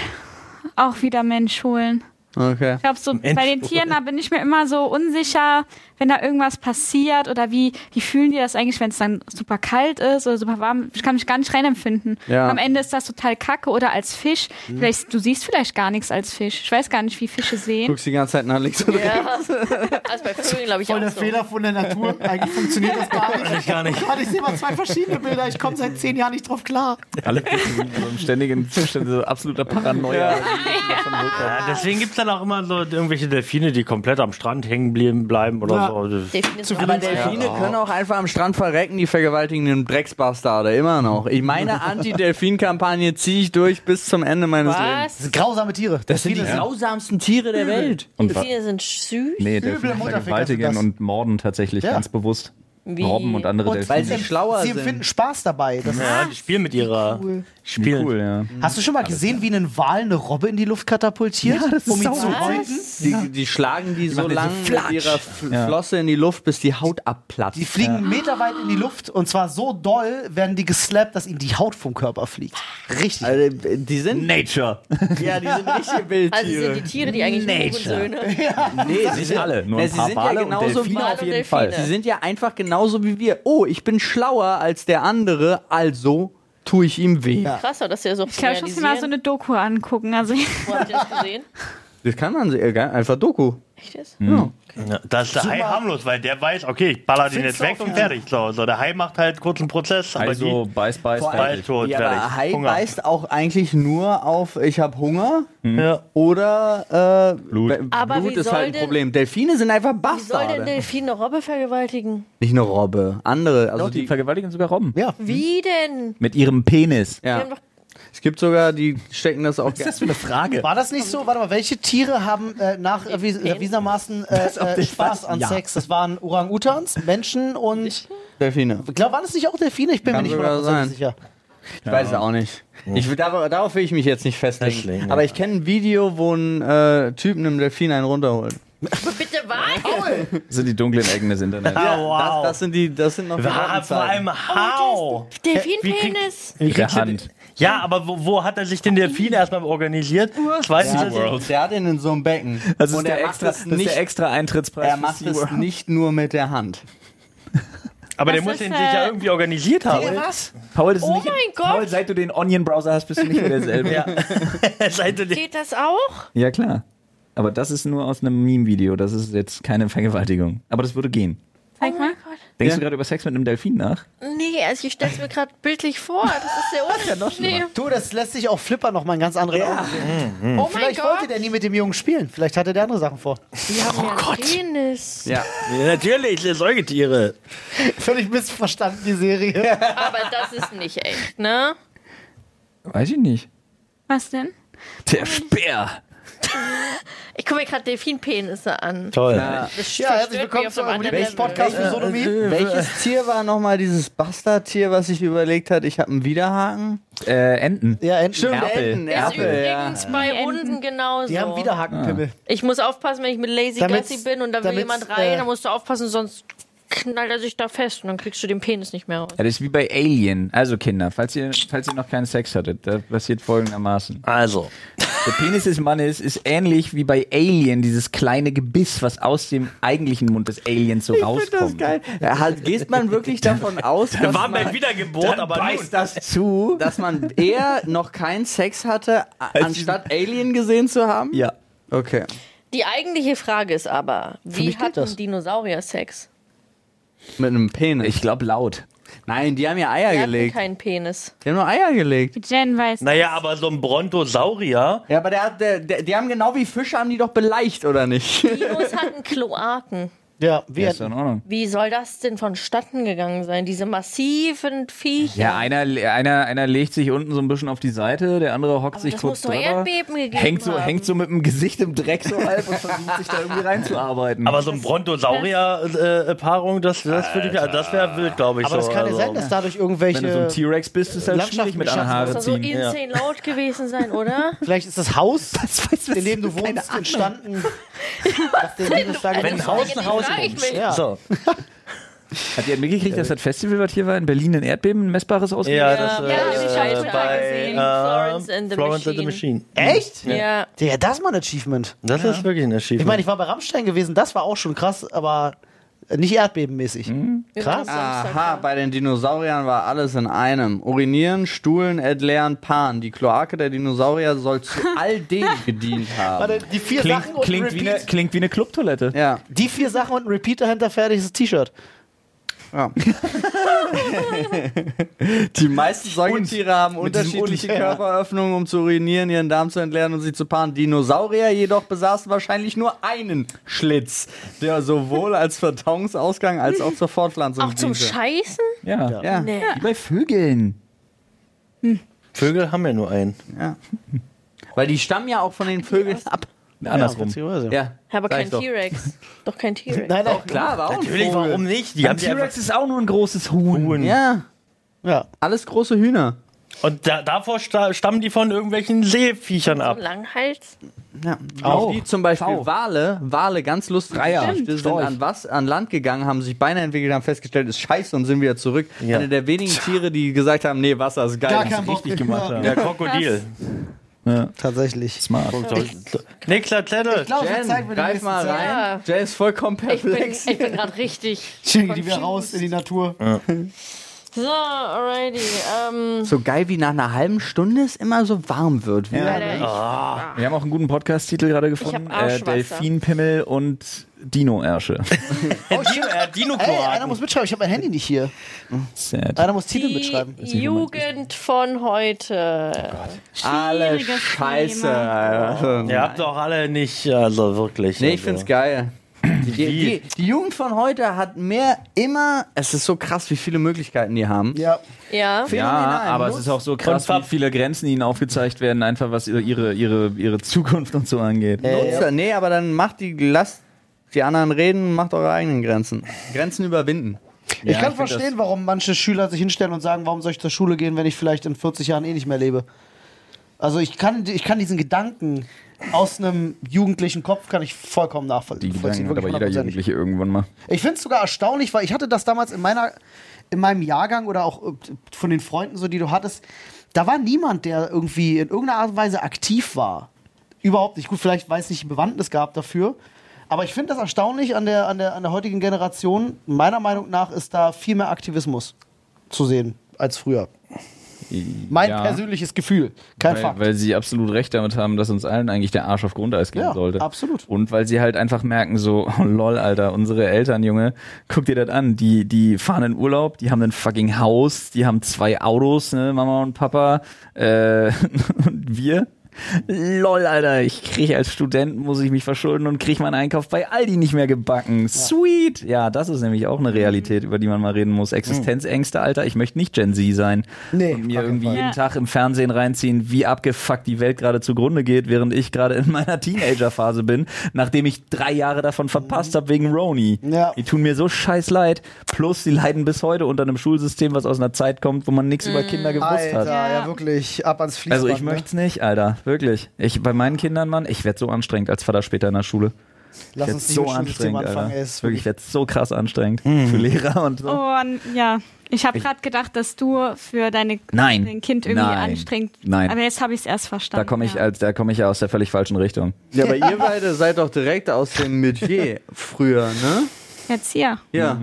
auch wieder Mensch holen. Okay. Ich glaube, so bei den Tieren, da bin ich mir immer so unsicher, wenn da irgendwas passiert oder wie, wie fühlen die das eigentlich, wenn es dann super kalt ist oder super warm. Ich kann mich gar nicht reinempfinden. Ja. Am Ende ist das total kacke oder als Fisch. Vielleicht, du siehst vielleicht gar nichts als Fisch. Ich weiß gar nicht, wie Fische sehen. Guckst die ganze Zeit nach links und rechts. Ja. Also bei Vögeln glaube ich Voll auch der so. Fehler von der Natur. Eigentlich funktioniert das gar nicht. Ich gar nicht. Ich sehe mal zwei verschiedene Bilder. Ich komme seit zehn Jahren nicht drauf klar. Alle Fische sind in so einem ständigen Zustand so absoluter Paranoia. Ja, deswegen gibt es dann auch immer so irgendwelche Delfine, die komplett am Strand hängen bleiben oder Ja. so. Delfine sind Aber. Delfine können auch einfach am Strand verrecken, die vergewaltigenden Drecksbastarde, immer noch. Ich meine Anti-Delfin-Kampagne ziehe ich durch bis zum Ende meines Lebens. Das Was? sind grausame Tiere. Das sind die grausamsten Tiere der Welt. Und Delfine sind süß. nee, Delfine vergewaltigen das. und morden tatsächlich Ja. ganz bewusst. Wie? Robben und andere Und Delfine. Weil sie schlauer Sie sind. empfinden Spaß dabei. Das Ja, die spielen mit ihrer. cool. Spielen. cool, ja. Hast du schon mal gesehen, wie ein Wal eine Robbe in die Luft katapultiert? Ja, das ist um ihn sau- zu häuten? Die, die schlagen die so die so lang mit ihrer Ja. Flosse in die Luft, bis die Haut abplatzt. Die fliegen meterweit in die Luft und zwar so doll werden die geslappt, dass ihnen die Haut vom Körper fliegt. Richtig. Also, die sind, Nature. ja, die sind richtige Wildtiere. Also sind die Tiere, die eigentlich Nature. Nee, sie Nicht alle, nur ein sie paar sind ja Wale und genauso Delfine Wale auf jeden Delfine. Fall. Sie sind ja einfach genauso wie wir. Oh, ich bin schlauer als der andere, also tue ich ihm weh. Ja. Krass, dass ihr so Ich glaube, ich muss mir mal so eine Doku angucken. Also, Wo habt ihr das gesehen? Das kann man sehen, einfach Doku. Echt jetzt? Ja, da ist der Hai harmlos, weil der weiß, okay, ich baller den jetzt weg und ja. fertig. So, so, der Hai macht halt kurz einen Prozess, aber Also beiß, beiß, Vor fertig. beißt tot, Ja, fertig. aber Hai Hunger. beißt auch eigentlich nur auf, ich habe Hunger die. Ja. oder äh, Blut. Be- Aber Blut wie ist soll halt ein denn- Problem. Delfine sind einfach Wie soll denn Bastarde. Delfin eine Robbe vergewaltigen? Nicht eine Robbe, andere. Also Doch, die die, vergewaltigen sogar Robben. Ja. Wie denn? Mit ihrem Penis. Die ja. haben doch Es gibt sogar, die stecken das auch. Was ist das für eine Frage? War das nicht so? Warte mal, welche Tiere haben äh, nach erwies erwiesenermaßen äh, äh, den Spaß an Ja. Sex? Das waren Orang-Utans, Menschen und. Delfine. Ich glaube, waren es nicht auch Delfine? Ich bin Kann mir nicht hundertprozentig sein. sicher. Ich weiß es auch nicht. Ich will, darauf, darauf will ich mich jetzt nicht festlegen. Ja. Aber ich kenne ein Video, wo ein äh, Typ einem Delfin einen runterholt. Bitte was? Das sind die dunklen Ecken des Internets. Ah, wow. Das, das sind die, das sind noch die Wa- roten vor allem How? Delfinpenis? Wie kriegst du Hand. den- Ja, aber wo, wo hat er sich den Delfin erstmal organisiert? Zweitens, Der, dass hat- der hat ihn in so einem Becken. Das ist, Und der er extra, macht das nicht, der extra Eintrittspreis er macht es nicht nur mit der Hand. Aber der Das muss ist, den äh, sich ja irgendwie organisiert haben. was? Paul, das ist Oh nicht, mein Gott. Paul, seit du den Onion-Browser hast, bist du nicht mehr derselbe. Ja. Seit du den- Geht das auch? ja, klar. Aber das ist nur aus einem Meme-Video. Das ist jetzt keine Vergewaltigung. Aber das würde gehen. Zeig mal. Denkst du gerade über Sex mit einem Delfin nach? Nee, also ich stelle es mir gerade bildlich vor. Das ist sehr unangenehm. Du, das lässt sich auch Flipper noch mal in ganz anderen Augen sehen. Oh mein Vielleicht wollte Gott. der nie mit dem Jungen spielen. Vielleicht hatte der andere Sachen vor. Die haben ja einen Penis. Ja. Ja, natürlich, Säugetiere. Völlig missverstanden, die Serie. Aber das ist nicht echt, ne? Weiß ich nicht. Was denn? Der Speer. Ich gucke mir gerade Delfinpenisse an. Toll. Das Ja, herzlich willkommen zu eurem Lieblingspodcast für Sodomie. Welches Tier war nochmal dieses Bastardtier, was sich überlegt hat, ich habe einen Widerhaken? Äh, Enten. Ja, Enten. Stimmt, Erpel. Enten, Ist Erpel, ja. übrigens bei Die Hunden Enten. genauso. Die haben Widerhakenpimmel. Ich muss aufpassen, wenn ich mit Lazy Damit's- Gassi bin und da will jemand rein, äh, dann musst du aufpassen, sonst knallt er sich da fest und dann kriegst du den Penis nicht mehr raus. Ja, das ist wie bei Alien. Also Kinder, falls ihr, falls ihr noch keinen Sex hattet, da passiert folgendermaßen. Also, Der Penis des Mannes ist ähnlich wie bei Alien, dieses kleine Gebiss, was aus dem eigentlichen Mund des Aliens so Ich finde das rauskommt. geil. Ja, halt, geht man wirklich davon aus, dass war man, Wiedergeburt, aber beißt das zu, dass man eher noch keinen Sex hatte, anstatt Alien gesehen zu haben? Ja. Okay. Die eigentliche Frage ist aber, wie mich geht hat das. ein Dinosaurier Sex? Mit einem Penis. Ich glaube laut. Nein, die haben ja Eier Die hatten gelegt. keinen Penis. Die haben nur Eier gelegt. Jen weiß. Naja, aber so ein Brontosaurier. Ja, aber der, hat- der, der, die haben genau wie Fische, haben die doch beleicht, oder nicht? Dinos hatten Kloaken. Ja, wie Ja, ist in Ordnung. Wie soll das denn vonstatten gegangen sein? Diese massiven Viecher. Ja, einer, einer, einer legt sich unten so ein bisschen auf die Seite, der andere hockt Aber sich das kurz muss drüber, Erdbeben gegeben hängt so, haben. hängt so mit dem Gesicht im Dreck so halb und versucht sich da irgendwie reinzuarbeiten. Aber so ein Brontosaurier-Paarung, das, das, würde ich, das wäre wild, glaube ich. Aber so. das kann ja also. sein, dass dadurch wenn du so ein irgendwelche. T-Rex bist, ist halt schwierig mit einer Haare Das muss doch so ziehen. insane laut gewesen sein, oder? Vielleicht ist das Haus, in dem du wohnst, entstanden. Wenn ein Haus ein Haus frage ich mich. Ja. So. Hat ihr mitgekriegt, dass das Festival, was hier war, in Berlin ein Erdbeben, ein messbares ausgelöst Ja, hat? das Ja, äh, hab ich äh, bei gesehen. äh, Florence and the Florence and the Machine. Echt? Ja. Digga, das ist mal ein Achievement. Das ist wirklich ein Achievement. Ich meine, ich war bei Rammstein gewesen, das war auch schon krass, aber nicht erdbebenmäßig. Waren Krass. Aha, bei den Dinosauriern war alles in einem. Urinieren, Stuhlen, Entleeren, Paaren. Die Kloake der Dinosaurier soll zu all dem gedient haben. Warte, die vier Klingt, Sachen und klingt, ein wie eine, klingt wie eine Clubtoilette. Ja. Die vier Sachen und ein Repeat dahinter, fertiges T-Shirt. Ja. Die meisten Säugetiere haben Mit unterschiedliche Und, ja. Körperöffnungen, um zu urinieren, ihren Darm zu entleeren und sie zu paaren. Dinosaurier jedoch besaßen wahrscheinlich nur einen Schlitz, der sowohl als Verdauungsausgang als auch zur Fortpflanzung Auch zum diente. Scheißen? Ja. Ja, Nee. Wie bei Vögeln. Vögel haben ja nur einen. ja. Weil die stammen ja auch von den Vögeln ab. Andersrum. witzigerweise. Ja, Aber sag kein ich doch. T-Rex. Doch kein T-Rex. Nein, nein. Klar, war auch ein Natürlich, Vogel. warum nicht? Die Ein T-Rex ist auch nur ein großes Huhn. Ja, Ja. alles große Hühner. und da, davor sta stammen die von irgendwelchen Seeviechern ab. Langhals. Ja, Auch. wie zum Beispiel V. Wale, Wale ganz. Geschichte, sind Storch. an was an Land gegangen, haben sich Beine entwickelt, haben festgestellt, ist scheiße und sind wieder zurück. Ja. Eine der wenigen Tiere, die gesagt haben, nee, Wasser ist geil. Gar Das kein ist Bock. Richtig gemacht haben. Der Krokodil. Tatsächlich. Smart. Nächster Zettel. glaube, Jen, greif mal rein. Ja. Jen ist vollkommen Ich bin, perplex. ich bin gerade richtig. Schicken die wieder raus in die Natur. So, alrighty. Ähm, so geil wie nach einer halben Stunde es immer so warm wird. Alter, ich, Wir haben auch einen guten Podcast-Titel gerade gefunden. Arschwasser. Delfinpimmel und Dino-Ärsche. Oh, shit. äh, Ey, einer muss mitschreiben. Ich habe mein Handy nicht hier. Sad. Einer muss Titel die mitschreiben. Jugend von heute. Alle Schwieriges Scheiße. Thema. Also, Ihr habt doch alle nicht, also wirklich. Nee, ich also. find's geil. Die, die, die Jugend von heute hat mehr immer. Es ist so krass, wie viele Möglichkeiten die haben. Ja. Ja. Ja, aber Muss- es ist auch so krass, wie viele Grenzen ihnen aufgezeigt werden, einfach was ihre, ihre, ihre, ihre Zukunft und so angeht. Nutzer. Nee, aber dann macht die, lasst die anderen reden, macht eure eigenen Grenzen. Grenzen überwinden. Ich Ja, kann ich verstehen, warum manche Schüler sich hinstellen und sagen, warum soll ich zur Schule gehen, wenn ich vielleicht in 40 Jahren eh nicht mehr lebe. Also ich kann, ich kann diesen Gedanken aus einem jugendlichen Kopf kann ich vollkommen Die nachvollziehen. Gedanken hat aber jeder. Jugendliche irgendwann mal. Ich finde es sogar erstaunlich, weil ich hatte das damals in meiner, in meinem Jahrgang oder auch äh, von den Freunden, so die du hattest, da war niemand, der irgendwie in irgendeiner Art und Weise aktiv war. Überhaupt nicht. Gut, vielleicht weiß nicht, Bewandtnis gab dafür. Aber ich finde das erstaunlich an der, an, der, an der heutigen Generation. Meiner Meinung nach ist da viel mehr Aktivismus zu sehen als früher. Mein Ja. persönliches Gefühl. Kein weil, Fakt. weil sie absolut recht damit haben, dass uns allen eigentlich der Arsch auf Grundeis gehen Ja, sollte. absolut. Und weil sie halt einfach merken, so, oh lol, Alter, unsere Eltern, Junge, guck dir das an. Die, die fahren in Urlaub, die haben ein fucking Haus, die haben zwei Autos, ne, Mama und Papa. Äh, und wir? Lol, Alter, ich krieg als Student, muss ich mich verschulden und krieg meinen Einkauf bei Aldi nicht mehr gebacken. Sweet! Ja, das ist nämlich auch eine Realität, über die man mal reden muss. Existenzängste, Alter. Ich möchte nicht Gen Z sein. Nee, und mir irgendwie Fall. jeden Ja. Tag im Fernsehen reinziehen, wie abgefuckt die Welt gerade zugrunde geht, während ich gerade in meiner Teenagerphase bin, nachdem ich drei Jahre davon verpasst habe wegen Roni. Ja. Die tun mir so scheiß leid. Plus, die leiden bis heute unter einem Schulsystem, was aus einer Zeit kommt, wo man nichts über Kinder gewusst Alter, hat. ja. Ja. wirklich ab ans Fließband. Also ich ne? möchte es nicht, Alter, wirklich. Ich bei meinen Kindern, Mann, ich werde so anstrengend als Vater später in der Schule. Ich Lass werd uns so anstrengend, anfangen. Ist wirklich, ich werde so krass anstrengend für Lehrer und so. Oh, n- ja. Ich habe gerade gedacht, dass du für deine Nein. dein Kind irgendwie Nein. anstrengend. Nein. Aber jetzt habe ich es erst verstanden. Da komme ich ja. als, da komme ich ja aus der völlig falschen Richtung. Ja, aber ihr beide seid doch direkt aus dem Metier früher, ne? Jetzt hier. Ja.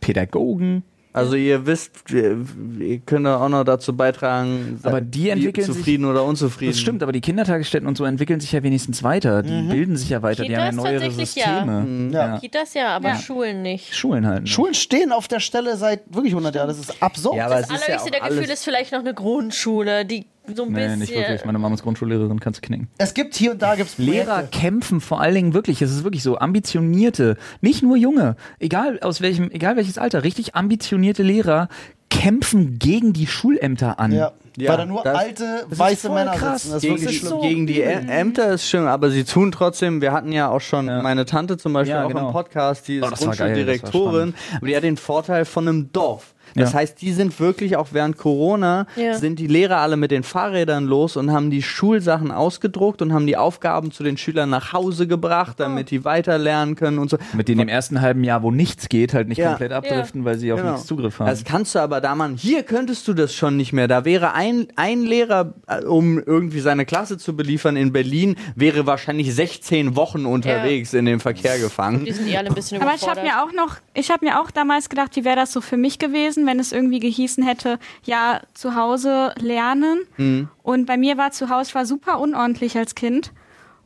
Pädagogen. Also ihr wisst, ihr, ihr könnt da auch noch dazu beitragen, Aber die ihr entwickeln sich- zufrieden oder unzufrieden. Das stimmt, aber die Kindertagesstätten und so entwickeln sich ja wenigstens weiter. Die bilden sich ja weiter, die Kitas haben ja neuere tatsächlich ja. Systeme. Ja. Kitas ja, aber Ja. Schulen nicht. Schulen halt. Ne? Schulen stehen auf der Stelle seit wirklich 100 Jahren. Das ist absurd. Ja, aber Das es ist ja allerhöchste der Gefühle ist vielleicht noch eine Grundschule, die so ein Nee, bisschen. nicht wirklich. Meine Mama ist Grundschullehrerin, kannst du knicken. es gibt hier und da gibt's Lehrer Projekte. kämpfen vor allen Dingen wirklich, es ist wirklich so, ambitionierte, nicht nur junge, egal aus welchem, egal welches Alter, richtig ambitionierte Lehrer kämpfen gegen die Schulämter an. Ja. Ja, weil da nur das- alte ist weiße voll Männer krass. sitzen. Das ist gegen, wirklich die, schlimm. so gegen die Ä Ämter ist schön, aber sie tun trotzdem, wir hatten ja auch schon Ja. meine Tante zum Beispiel Ja, auch genau. im Podcast, die Oh, ist das das war Grundschuldirektorin, aber die hat den Vorteil von einem Dorf. Das Ja. heißt, die sind wirklich auch während Corona, Ja. sind die Lehrer alle mit den Fahrrädern los und haben die Schulsachen ausgedruckt und haben die Aufgaben zu den Schülern nach Hause gebracht, damit die weiter lernen können und so. Mit denen im ersten halben Jahr, wo nichts geht, halt nicht Ja. komplett abdriften, weil sie auf Genau. nichts Zugriff haben. Das kannst du aber da machen. Hier könntest du das schon nicht mehr. Da wäre ein, ein Lehrer, äh, um irgendwie seine Klasse zu beliefern in Berlin, wäre wahrscheinlich 16 Wochen unterwegs in den Verkehr gefangen. Die sind eh alle ein bisschen Aber ich habe mir auch noch, ich habe mir auch damals gedacht, wie wäre das so für mich gewesen, wenn es irgendwie gehießen hätte, ja, zu Hause lernen. Mhm. Und bei mir war zu Hause, ich war super unordentlich als Kind.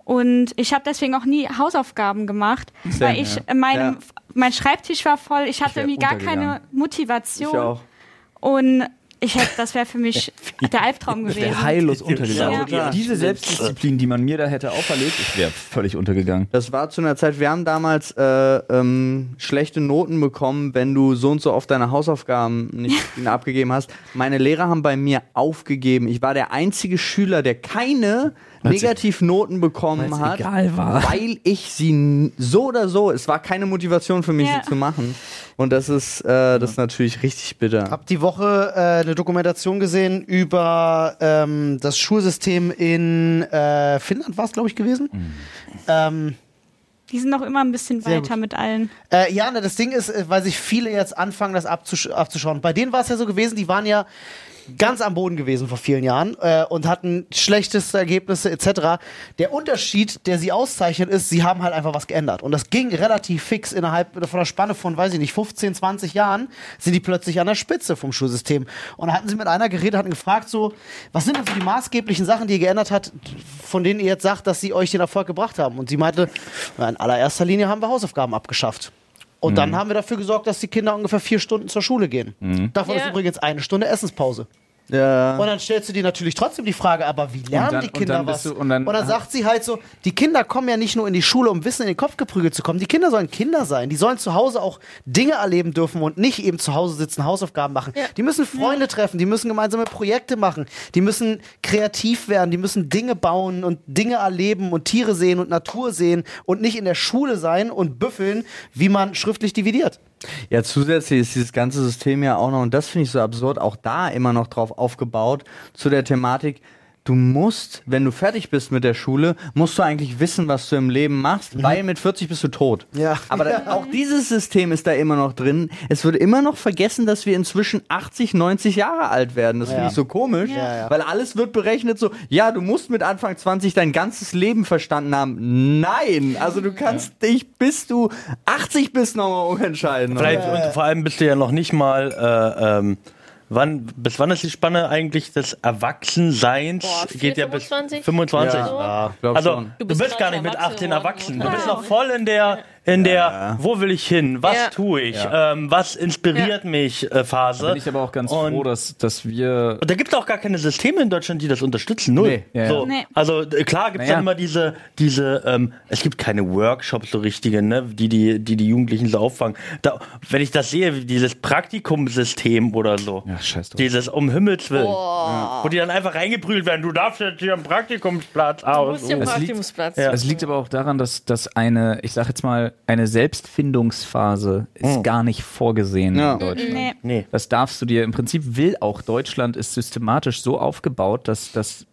Und ich habe deswegen auch nie Hausaufgaben gemacht, weil ich, ja. meinem, Ja. mein Schreibtisch war voll, ich hatte wär irgendwie gar keine Motivation. Ich auch. Und ich hätte, das wäre für mich der Albtraum Ich wäre gewesen. heillos untergegangen. Ja. Also Diese Selbstdisziplin, die man mir da hätte auferlegt, ich wäre völlig untergegangen. Das war zu einer Zeit, wir haben damals äh, ähm, schlechte Noten bekommen, wenn du so und so oft deine Hausaufgaben nicht abgegeben hast. Meine Lehrer haben bei mir aufgegeben. Ich war der einzige Schüler, der keine Negativnoten bekommen hat, egal war. weil ich sie so oder so, es war keine Motivation für mich, Ja. sie zu machen. Und das ist, äh, das ist natürlich richtig bitter. Hab die Woche äh, eine Dokumentation gesehen über ähm, das Schulsystem in äh, Finnland, war es, glaube ich, gewesen. Ähm, Die sind noch immer ein bisschen weiter mit allen. Äh, ja, ne, das Ding ist, äh, weil sich viele jetzt anfangen, das abzusch abzuschauen. Bei denen war es ja so gewesen, die waren ja ganz am Boden gewesen vor vielen Jahren äh, und hatten schlechteste Ergebnisse etc. Der Unterschied, der sie auszeichnet, ist, sie haben halt einfach was geändert. Und das ging relativ fix innerhalb von einer Spanne von, weiß ich nicht, 15, 20 Jahren sind die plötzlich an der Spitze vom Schulsystem. Und da hatten sie mit einer geredet, hatten gefragt so, was sind denn so die maßgeblichen Sachen, die ihr geändert habt, von denen ihr jetzt sagt, dass sie euch den Erfolg gebracht haben? Und sie meinte, in allererster Linie haben wir Hausaufgaben abgeschafft. Und dann haben wir dafür gesorgt, dass die Kinder ungefähr vier Stunden zur Schule gehen. Davon Ja. ist übrigens eine Stunde Essenspause. Ja. Und dann stellst du dir natürlich trotzdem die Frage, aber wie lernen dann- die und Kinder dann was? du- und dann- sagt sie halt so, die Kinder kommen ja nicht nur in die Schule, um Wissen in den Kopf geprügelt zu kommen. Die Kinder sollen Kinder sein. Die sollen zu Hause auch Dinge erleben dürfen und nicht eben zu Hause sitzen, Hausaufgaben machen. Ja. Die müssen Freunde treffen, die müssen gemeinsame Projekte machen, die müssen kreativ werden, die müssen Dinge bauen und Dinge erleben und Tiere sehen und Natur sehen und nicht in der Schule sein und büffeln, wie man schriftlich dividiert. Ja, zusätzlich ist dieses ganze System ja auch noch, und das finde ich so absurd, auch da immer noch drauf aufgebaut, zu der Thematik, du musst, wenn du fertig bist mit der Schule, musst du eigentlich wissen, was du im Leben machst, weil mit 40 bist du tot. Mhm. Ja. Aber da, auch dieses System ist da immer noch drin. Es wird immer noch vergessen, dass wir inzwischen 80, 90 Jahre alt werden. Das finde Ja. ich so komisch, Ja, ja. weil alles wird berechnet so, ja, du musst mit Anfang 20 dein ganzes Leben verstanden haben. Nein, also du kannst dich, bis du 80 bist, nochmal umentscheiden. Vielleicht, und vor allem bist du ja noch nicht mal. Äh, ähm, wann, bis wann ist die Spanne eigentlich des Erwachsenseins? Boah, vier, Geht ja bis 25? 25. Ja. glaub Also schon. du Du bist, bist gar nicht mit erwachsen 18 geworden, erwachsen. Du bist noch voll in der, in der, wo will ich hin? Was Ja. tue ich? Ähm, was inspiriert mich? Äh, Phase. Bin ich aber auch ganz Und- froh, dass, dass wir Und da gibt es auch gar keine Systeme in Deutschland, die das unterstützen. Null. Nee. Ja, ja. So, Nee. Also äh, klar gibt es Naja. dann immer diese, diese ähm, es gibt keine Workshops so richtige, ne, die die, die, die Jugendlichen so auffangen. Da, wenn ich das sehe, wie dieses Praktikumssystem oder so, Ja, scheiß drauf. dieses um Himmels Willen, wo die dann einfach reingeprügelt werden, du darfst jetzt hier einen Praktikumsplatz Du aus. musst hier einen Es liegt- Praktikumsplatz. Ja. Es liegt aber auch daran, dass, dass eine, ich sag jetzt mal, eine Selbstfindungsphase ist gar nicht vorgesehen Ja. in Deutschland. Nee. Nee. Das darfst du dir, im Prinzip will auch Deutschland ist systematisch so aufgebaut, dass, dass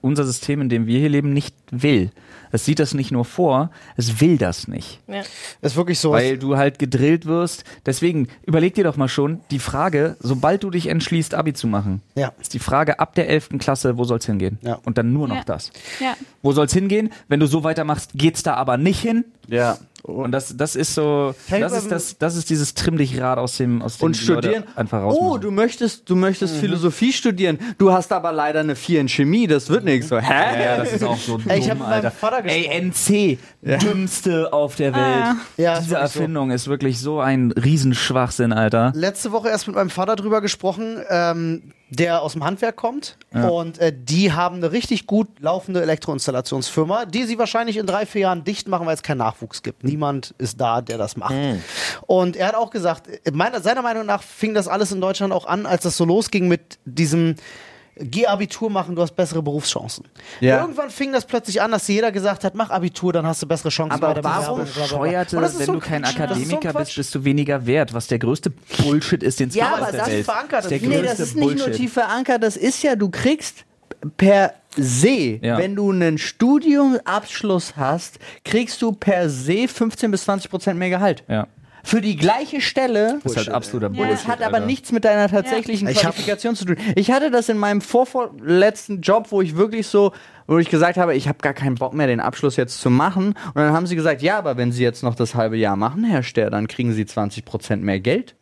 unser System, in dem wir hier leben, nicht will. Es sieht das nicht nur vor, es will das nicht. Ja. Ist wirklich so. Weil du halt gedrillt wirst. Deswegen überleg dir doch mal schon die Frage, sobald du dich entschließt, Abi zu machen, Ja. ist die Frage ab der 11. Klasse, wo soll's hingehen? Ja. Und dann nur noch Ja. das. Ja. Wo soll's hingehen? Wenn du so weitermachst, geht's da aber nicht hin. Ja. Und das, das ist so, Hey, das ist das, das ist dieses Trimm dich Rad aus dem, aus dem und studieren. einfach oh, rausmachen. du möchtest, du möchtest Philosophie studieren. Du hast aber leider eine 4 in Chemie. Das wird nichts. So, hä? ja, das ist auch so dumm, Ey, ich hab mit meinem Alter. Vater gesprochen. Ey, NC, dümmste auf der Welt. Ah. Ja, Diese wirklich so. Erfindung ist wirklich so ein Riesenschwachsinn, Alter. letzte Woche erst mit meinem Vater drüber gesprochen, ähm, der aus dem Handwerk kommt. Und äh, die haben eine richtig gut laufende Elektroinstallationsfirma, die sie wahrscheinlich in drei, vier Jahren dicht machen, weil es keinen Nachwuchs gibt. Niemand ist da, der das macht. Und er hat auch gesagt, äh, meiner, seiner Meinung nach fing das alles in Deutschland auch an, als das so losging mit diesem Geh Abitur machen, du hast bessere Berufschancen. Ja. Irgendwann fing das plötzlich an, dass jeder gesagt hat, mach Abitur, dann hast du bessere Chancen Aber bei der warum das ist wenn so du ein kein Quatsch. Das ist so ein Akademiker Quatsch. bist, bist du weniger wert, was der größte Bullshit ist, den es Ja, gibt aber auf der das ist verankert. ist der Nee, das ist nicht nur Bullshit. tief verankert, das ist ja, du kriegst per se, Ja. wenn du einen Studiumabschluss hast, kriegst du per se 15 bis 20 Prozent mehr Gehalt. Ja, Für die gleiche Stelle. das ist halt absoluter Und Bullshit. es hat aber Alter. nichts mit deiner tatsächlichen Qualifikation zu tun. Ich hatte das in meinem vorvorletzten Job, wo ich wirklich so, wo ich gesagt habe, ich habe gar keinen Bock mehr, den Abschluss jetzt zu machen. Und dann haben sie gesagt, ja, aber wenn Sie jetzt noch das halbe Jahr machen, Herr Ster, dann kriegen Sie 20 Prozent mehr Geld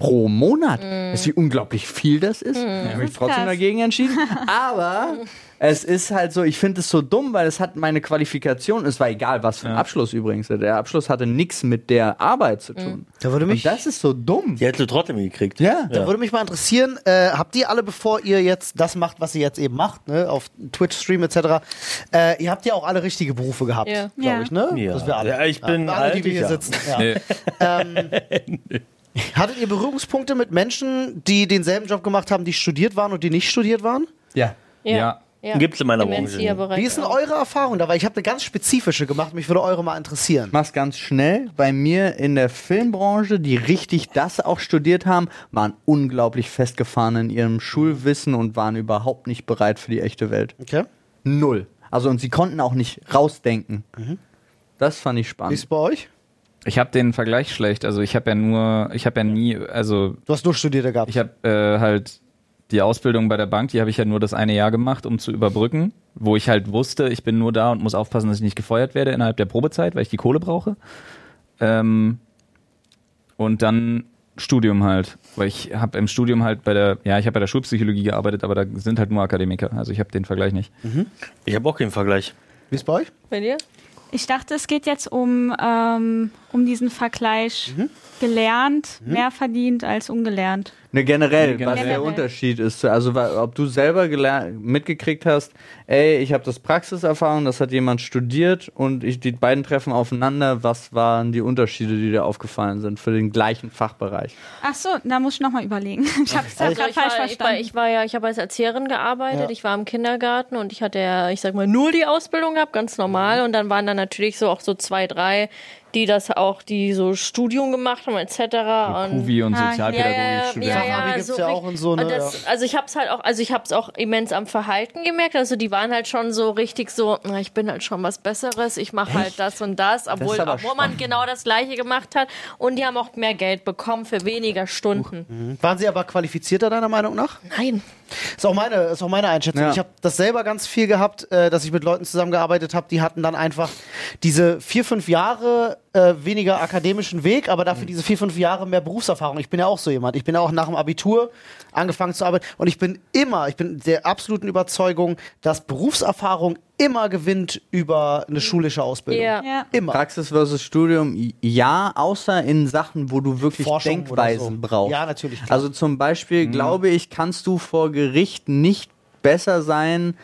pro Monat. Weißt du, wie unglaublich viel das ist? Ich habe mich trotzdem krass. dagegen entschieden. Aber es ist halt so, ich finde es so dumm, weil es hat meine Qualifikation, es war egal, was für ein Abschluss übrigens. Der Abschluss hatte nichts mit der Arbeit zu tun. Da würde mich Und das ist so dumm. Die hättest du trotzdem gekriegt. Ja. Da würde mich mal interessieren, äh, habt ihr alle, bevor ihr jetzt das macht, was ihr jetzt eben macht, ne, auf Twitch-Stream etc., äh, ihr habt ja auch alle richtige Berufe gehabt, Ja. glaube Ja. ich, ne? Ja. Das wir alle. Ja, ich bin alle, die alt, wir hier ja. sitzen. Ja. Nee. Hattet ihr Berührungspunkte mit Menschen, die denselben Job gemacht haben, die studiert waren und die nicht studiert waren? Ja. Ja. Gibt's in meiner Branche. Wie ist denn auch. eure Erfahrung da? Weil ich habe eine ganz spezifische gemacht, mich würde eure mal interessieren. Mach's ganz schnell. Bei mir in der Filmbranche, die richtig das auch studiert haben, waren unglaublich festgefahren in ihrem Schulwissen und waren überhaupt nicht bereit für die echte Welt. Okay. Null. Also und sie konnten auch nicht rausdenken. Das fand ich Wie ist spannend. es bei euch? Ich habe den Vergleich schlecht. Also ich habe ja nur, ich habe ja nie, also Du hast nur Studierte gehabt. ich habe äh, halt die Ausbildung bei der Bank, die habe ich ja nur das eine Jahr gemacht, um zu überbrücken, wo ich halt wusste, ich bin nur da und muss aufpassen, dass ich nicht gefeuert werde innerhalb der Probezeit, weil ich die Kohle brauche. Ähm, und dann Studium halt, weil ich habe im Studium halt bei der, ja, ich habe bei der Schulpsychologie gearbeitet, aber da sind halt nur Akademiker, also ich habe den Vergleich nicht. Ich habe auch keinen Vergleich. Wie ist es bei euch? Bei dir? Ich dachte, es geht jetzt um, ähm, um diesen Vergleich Mhm. gelernt, mehr verdient als ungelernt. Ne, generell, Nee, was generell. der Unterschied ist. Also ob du selber mitgekriegt hast, ey, ich habe das Praxiserfahrung, das hat jemand studiert und ich, die beiden treffen aufeinander. Was waren die Unterschiede, die dir aufgefallen sind für den gleichen Fachbereich? Ach so, da muss ich nochmal überlegen. Ich habe es Also gerade ich, war, falsch ich, war, verstanden. ich war ja, ich habe als Erzieherin gearbeitet, Ja. ich war im Kindergarten und ich hatte ja, ich sag mal, nur die Ausbildung gehabt, ganz normal. Und dann waren da natürlich so auch so zwei, drei, die das auch, die so Studium gemacht haben, etc. Und Kuvi und Ah, Sozialpädagogik ja, ja, ja, ja, gibt's so ja auch und so, ne? und das, Also ich hab's halt auch, also ich hab's auch immens am Verhalten gemerkt. Also die waren halt schon so richtig so, na, ich bin halt schon was Besseres, ich mache halt das und das, obwohl, aber obwohl man genau das gleiche gemacht hat. Und die haben auch mehr Geld bekommen für weniger Stunden. Waren sie aber qualifizierter deiner Meinung nach? Nein. Ist auch meine, ist auch meine Einschätzung. Ja. Ich habe das selber ganz viel gehabt, äh, dass ich mit Leuten zusammengearbeitet habe, die hatten dann einfach diese vier, fünf Jahre äh, weniger akademischen Weg, aber dafür diese vier, fünf Jahre mehr Berufserfahrung. Ich bin ja auch so jemand. Ich bin ja auch nach dem Abitur angefangen zu arbeiten und ich bin immer, ich bin der absoluten Überzeugung, dass Berufserfahrung immer gewinnt über eine schulische Ausbildung. Ja. Ja. Immer. Praxis versus Studium, ja, außer in Sachen, wo du wirklich Forschung Denkweisen so. brauchst. Ja, natürlich, klar. Also zum Beispiel, glaube ich, kannst du vor Gericht nicht besser sein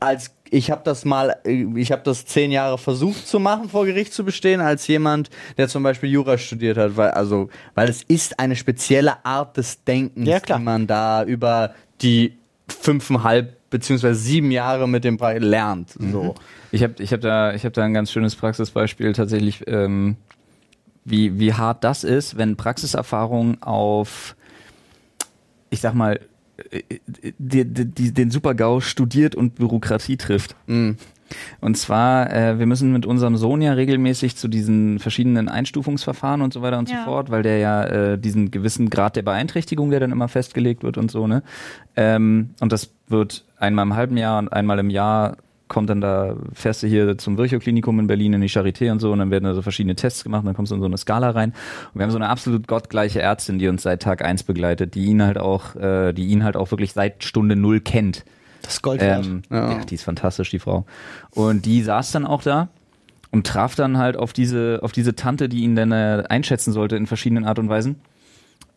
als ich habe das mal, äh, ich habe das zehn Jahre versucht zu machen, vor Gericht zu bestehen, als jemand, der zum Beispiel Jura studiert hat, weil also, weil es ist eine spezielle Art des Denkens, Ja, die man da über die fünfeinhalb beziehungsweise sieben Jahre mit dem Pra lernt. So. Ich habe ich hab da, ich hab da ein ganz schönes Praxisbeispiel tatsächlich, ähm, wie, wie hart das ist, wenn Praxiserfahrung auf, ich sag mal, die, die, die, den Super-GAU studiert und Bürokratie trifft. Und zwar, äh, wir müssen mit unserem Sohn ja regelmäßig zu diesen verschiedenen Einstufungsverfahren und so weiter und Ja. so fort, weil der ja äh, diesen gewissen Grad der Beeinträchtigung, der dann immer festgelegt wird und so, ne? Ähm, und das wird einmal im halben Jahr und einmal im Jahr kommt dann da, fährst du hier zum Virchow-Klinikum in Berlin in die Charité und so und dann werden da so verschiedene Tests gemacht und dann kommst du in so eine Skala rein. Und wir haben so eine absolut gottgleiche Ärztin, die uns seit Tag eins begleitet, die ihn halt auch, äh, die ihn halt auch wirklich seit Stunde null kennt. Das Gold. Ähm, ja. die ist fantastisch, die Frau. Und die saß dann auch da und traf dann halt auf diese, auf diese Tante, die ihn dann äh, einschätzen sollte in verschiedenen Art und Weisen.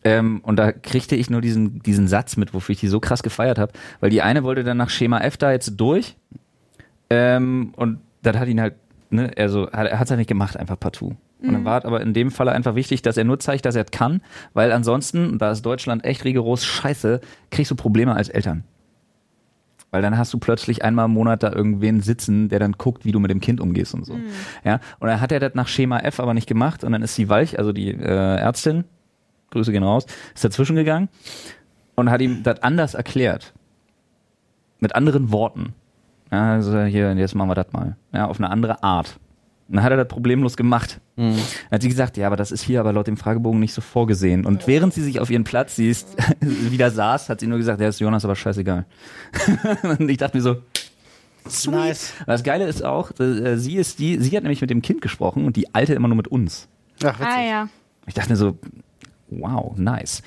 Ähm, und da kriegte ich nur diesen, diesen Satz mit, wofür ich die so krass gefeiert habe, weil die eine wollte dann nach Schema F da jetzt durch. Ähm, und das hat ihn halt, ne, also hat, er hat es halt nicht gemacht, einfach partout. Und dann war es aber in dem Falle einfach wichtig, dass er nur zeigt, dass er es kann, weil ansonsten, da ist Deutschland echt rigoros scheiße, kriegst du Probleme als Eltern. Weil dann hast du plötzlich einmal im Monat da irgendwen sitzen, der dann guckt, wie du mit dem Kind umgehst und so. Ja. Und dann hat er das nach Schema F aber nicht gemacht und dann ist die Walch, also die äh, Ärztin, Grüße gehen raus, ist dazwischen gegangen und hat ihm das anders erklärt. Mit anderen Worten. Ja, also hier, jetzt machen wir das mal. Ja, auf eine andere Art. Und dann hat er das problemlos gemacht. Dann hat sie gesagt, ja, aber das ist hier aber laut dem Fragebogen nicht so vorgesehen. Und während sie sich auf ihren Platz sie ist, wieder saß, hat sie nur gesagt, ja, ist Jonas aber scheißegal. und ich dachte mir so, sweet. Nice. Das Geile ist auch, äh, sie ist die, sie hat nämlich mit dem Kind gesprochen und die Alte immer nur mit uns. Ach, witzig. Ah ja. Ich dachte mir so, wow, nice.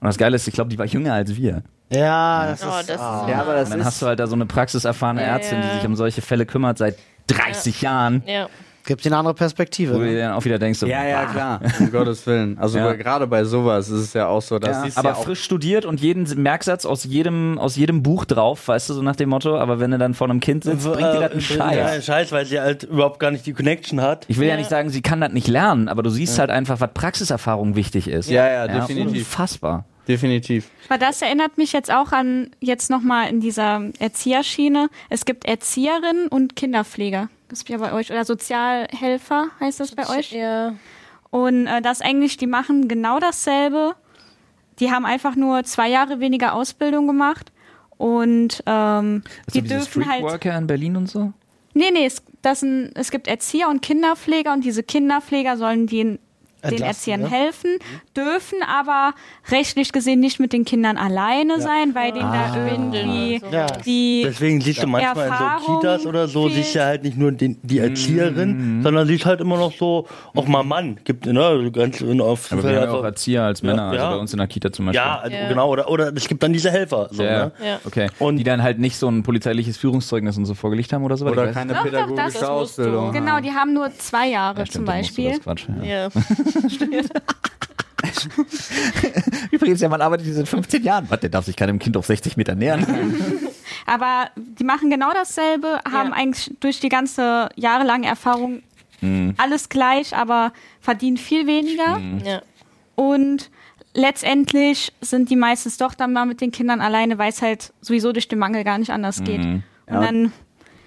Und das Geile ist, ich glaube, die war jünger als wir. Ja, das Oh, ist. das ist Ja, aber das dann ist hast du halt da so eine praxiserfahrene Ja, Ärztin, die ja. sich um solche Fälle kümmert seit 30 Jahren. Ja. Gibt dir eine andere Perspektive. Wo du ne? dir dann auch wieder denkst, so, Ja, ja, bah. klar. Um Gottes Willen. Also Ja. gerade bei sowas ist es ja auch so, dass Ja, aber ja frisch studiert und jeden Merksatz aus jedem, aus jedem Buch drauf, weißt du, so nach dem Motto, aber wenn du dann vor einem Kind sitzt, bringt dir das einen Ja, einen Scheiß. Scheiß, weil sie halt überhaupt gar nicht die Connection hat. Ich will ja. Ja. nicht sagen, sie kann das nicht lernen, aber du siehst halt einfach, was Praxiserfahrung wichtig ist. Ja, ja, definitiv. Unfassbar. Definitiv. Aber das erinnert mich jetzt auch an, jetzt nochmal in dieser Erzieherschiene. Es gibt Erzieherinnen und Kinderpfleger. Das ist ja bei euch. Oder Sozialhelfer heißt das bei euch. Ja. Und äh, das eigentlich, die machen genau dasselbe. Die haben einfach nur zwei Jahre weniger Ausbildung gemacht. Und ähm, Also die diese dürfen halt. Streetworker in Berlin und so? Nee, nee, es, das sind, es gibt Erzieher und Kinderpfleger und diese Kinderpfleger sollen den, den Entlasten, Erziehern ne? helfen, dürfen aber rechtlich gesehen nicht mit den Kindern alleine sein, weil denen da irgendwie Ja. die Deswegen siehst du manchmal in Erfahrung so Kitas oder so, fehlt. siehst du halt nicht nur den, die Erzieherin, sondern siehst halt immer noch so, auch mal Mann. Gibt, ne, ganz oft. Aber wir haben ja auch Erzieher als Männer, Ja. also bei uns in der Kita zum Beispiel. ja, also Ja. genau, oder, oder es gibt dann diese Helfer. So, Ja, ne? Ja. okay. Und- die dann halt nicht so ein polizeiliches Führungszeugnis und so vorgelegt haben oder so. weil Oder keine Doch, doch, pädagogische du. Ausbildung. Genau, die haben nur zwei Jahre Ja, zum stimmt, du Beispiel. Das Quatsch, ja. Ja. Übrigens, ja, man arbeitet seit 15 Jahren. Was, der darf sich keinem Kind auf 60 Meter nähern. Aber die machen genau dasselbe, haben eigentlich durch die ganze jahrelange Erfahrung Mhm. alles gleich, aber verdienen viel weniger. ja. Und letztendlich sind die meistens doch dann mal mit den Kindern alleine, weil es halt sowieso durch den Mangel gar nicht anders geht. Und Ja. dann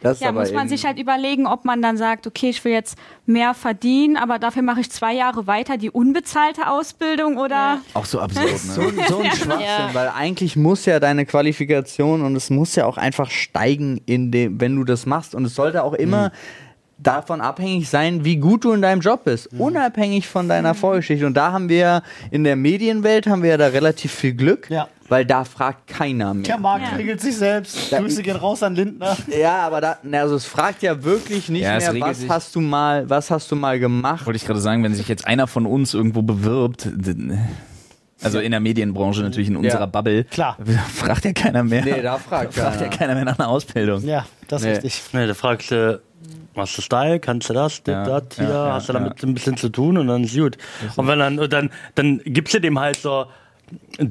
Das Ja, muss man sich halt überlegen, ob man dann sagt, okay, ich will jetzt mehr verdienen, aber dafür mache ich zwei Jahre weiter die unbezahlte Ausbildung oder Auch so absurd, so, ne? ein- so ein Schwachsinn, Ja. weil eigentlich muss ja deine Qualifikation und es muss ja auch einfach steigen, in dem, wenn du das machst. Und es sollte auch immer davon abhängig sein, wie gut du in deinem Job bist, unabhängig von deiner Vorgeschichte. Und da haben wir in der Medienwelt haben wir ja da relativ viel Glück, Ja. weil da fragt keiner mehr. Der Markt Ja. regelt sich selbst. Da- Grüße gehen raus an Lindner. Ja, aber da, also es fragt ja wirklich nicht Ja, mehr, was hast du mal, was hast du mal gemacht? Wollte ich gerade sagen, wenn sich jetzt einer von uns irgendwo bewirbt, also in der Medienbranche natürlich in unserer Bubble, Klar. fragt ja keiner mehr. Nee, da fragt fragt ja keiner. keiner mehr nach einer Ausbildung. Ja, das ist Nee. richtig. Ne, da fragst du, machst du Style, kannst du das, Ja, das, das, hier, ja, hast du damit ein bisschen zu tun und dann ist gut. Und wenn dann, und dann, dann gibst du dem halt so,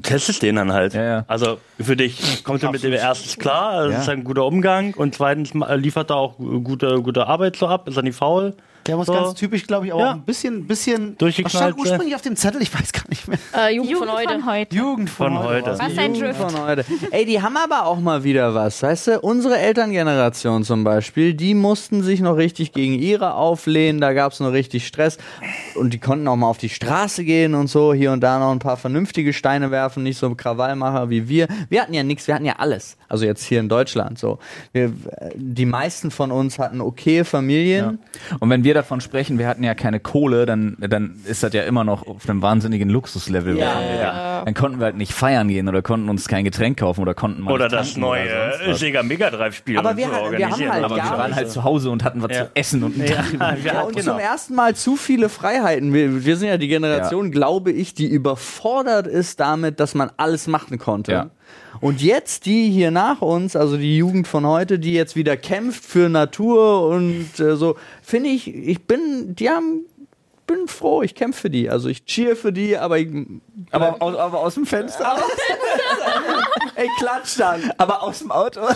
testest den dann halt. Ja, ja. Also für dich kommt er mit dem erstens klar, das Ja. ist ein guter Umgang und zweitens liefert er auch gute, gute Arbeit so ab, ist er nicht faul. Der muss So. ganz typisch, glaube ich, auch Ja. ein bisschen, bisschen. Durchgeknallt, Was stand ursprünglich auf dem Zettel? Ich weiß gar nicht mehr. Äh, Jugend, Jugend von heute. von heute. Jugend von, Von heute. war's. Was ein Drift. von heute. Ey, die haben aber auch mal wieder was, weißt du? Unsere Elterngeneration zum Beispiel, die mussten sich noch richtig gegen ihre auflehnen, da gab es noch richtig Stress und die konnten auch mal auf die Straße gehen und so, hier und da noch ein paar vernünftige Steine werfen, nicht so Krawallmacher wie wir. Wir hatten ja nichts, wir hatten ja alles. Also jetzt hier in Deutschland so. Wir, die meisten von uns hatten okay Familien. Und wenn wir davon sprechen, wir hatten ja keine Kohle, dann, dann ist das ja immer noch auf einem wahnsinnigen Luxuslevel. Ja, ja. Dann konnten wir halt nicht feiern gehen oder konnten uns kein Getränk kaufen oder konnten mal Oder das neue oder. Sega Mega Drive Spiel. Aber wir so hatten- wir haben organisieren. halt Aber wir waren halt zu Hause und hatten was Ja. zu essen und Ja, Ja, und genau. zum ersten Mal zu viele Freiheiten. Wir, wir sind ja die Generation, glaube ich, die überfordert ist damit, dass man alles machen konnte. Und jetzt die hier nach uns, also die Jugend von heute, die jetzt wieder kämpft für Natur und äh, so, finde ich, ich bin, die haben, bin froh, ich kämpfe für die. Also ich cheer für die, aber ich, Aber aus, aber aus dem Fenster. ey, klatsch dann. aber aus dem Auto.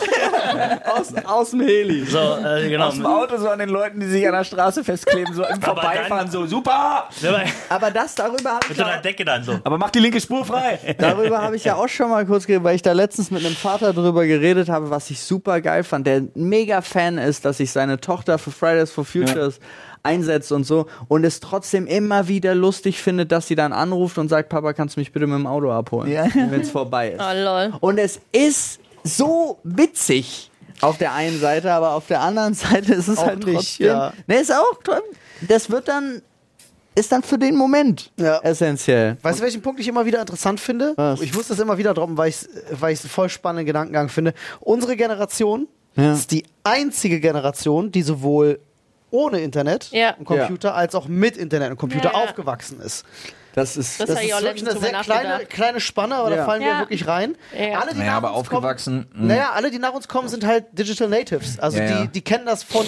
Aus, aus dem Heli. So, äh, genau. Aus dem Auto so an den Leuten, die sich an der Straße festkleben, so im Vorbeifahren, so super. Aber das, darüber habe ich Mit so auch- einer Decke dann so. Aber mach die linke Spur frei. Darüber habe ich ja auch schon mal kurz geredet, weil ich da letztens mit einem Vater drüber geredet habe, was ich super geil fand, der ein mega Fan ist, dass sich seine Tochter für Fridays for Futures einsetzt und so und es trotzdem immer wieder lustig findet, dass sie dann anruft und sagt, Papa, kannst du mich bitte mit dem Auto abholen, Ja. wenn es vorbei ist. Oh, lol. Und es ist so witzig auf der einen Seite, aber auf der anderen Seite ist es Auch halt nicht, trotzdem. ja. Ne, ist auch das wird dann ist dann für den Moment Ja. essentiell. Weißt du, welchen Punkt ich immer wieder interessant finde? Was? Ich muss das immer wieder droppen, weil ich es weil ich's einen voll spannenden Gedankengang finde. Unsere Generation Ja. ist die einzige Generation, die sowohl ohne Internet Ja. und Computer als auch mit Internet und Computer Ja, ja. aufgewachsen ist. Das ist Das Das ist wirklich eine sehr kleine, kleine Spanne, aber da Ja. fallen wir Ja. wirklich rein. Ja. Alle, die Naja, nach aber uns aufgewachsen, Kommen, mh. naja, alle, die nach uns kommen, sind halt Digital Natives. Also Ja, ja. Die, die kennen das von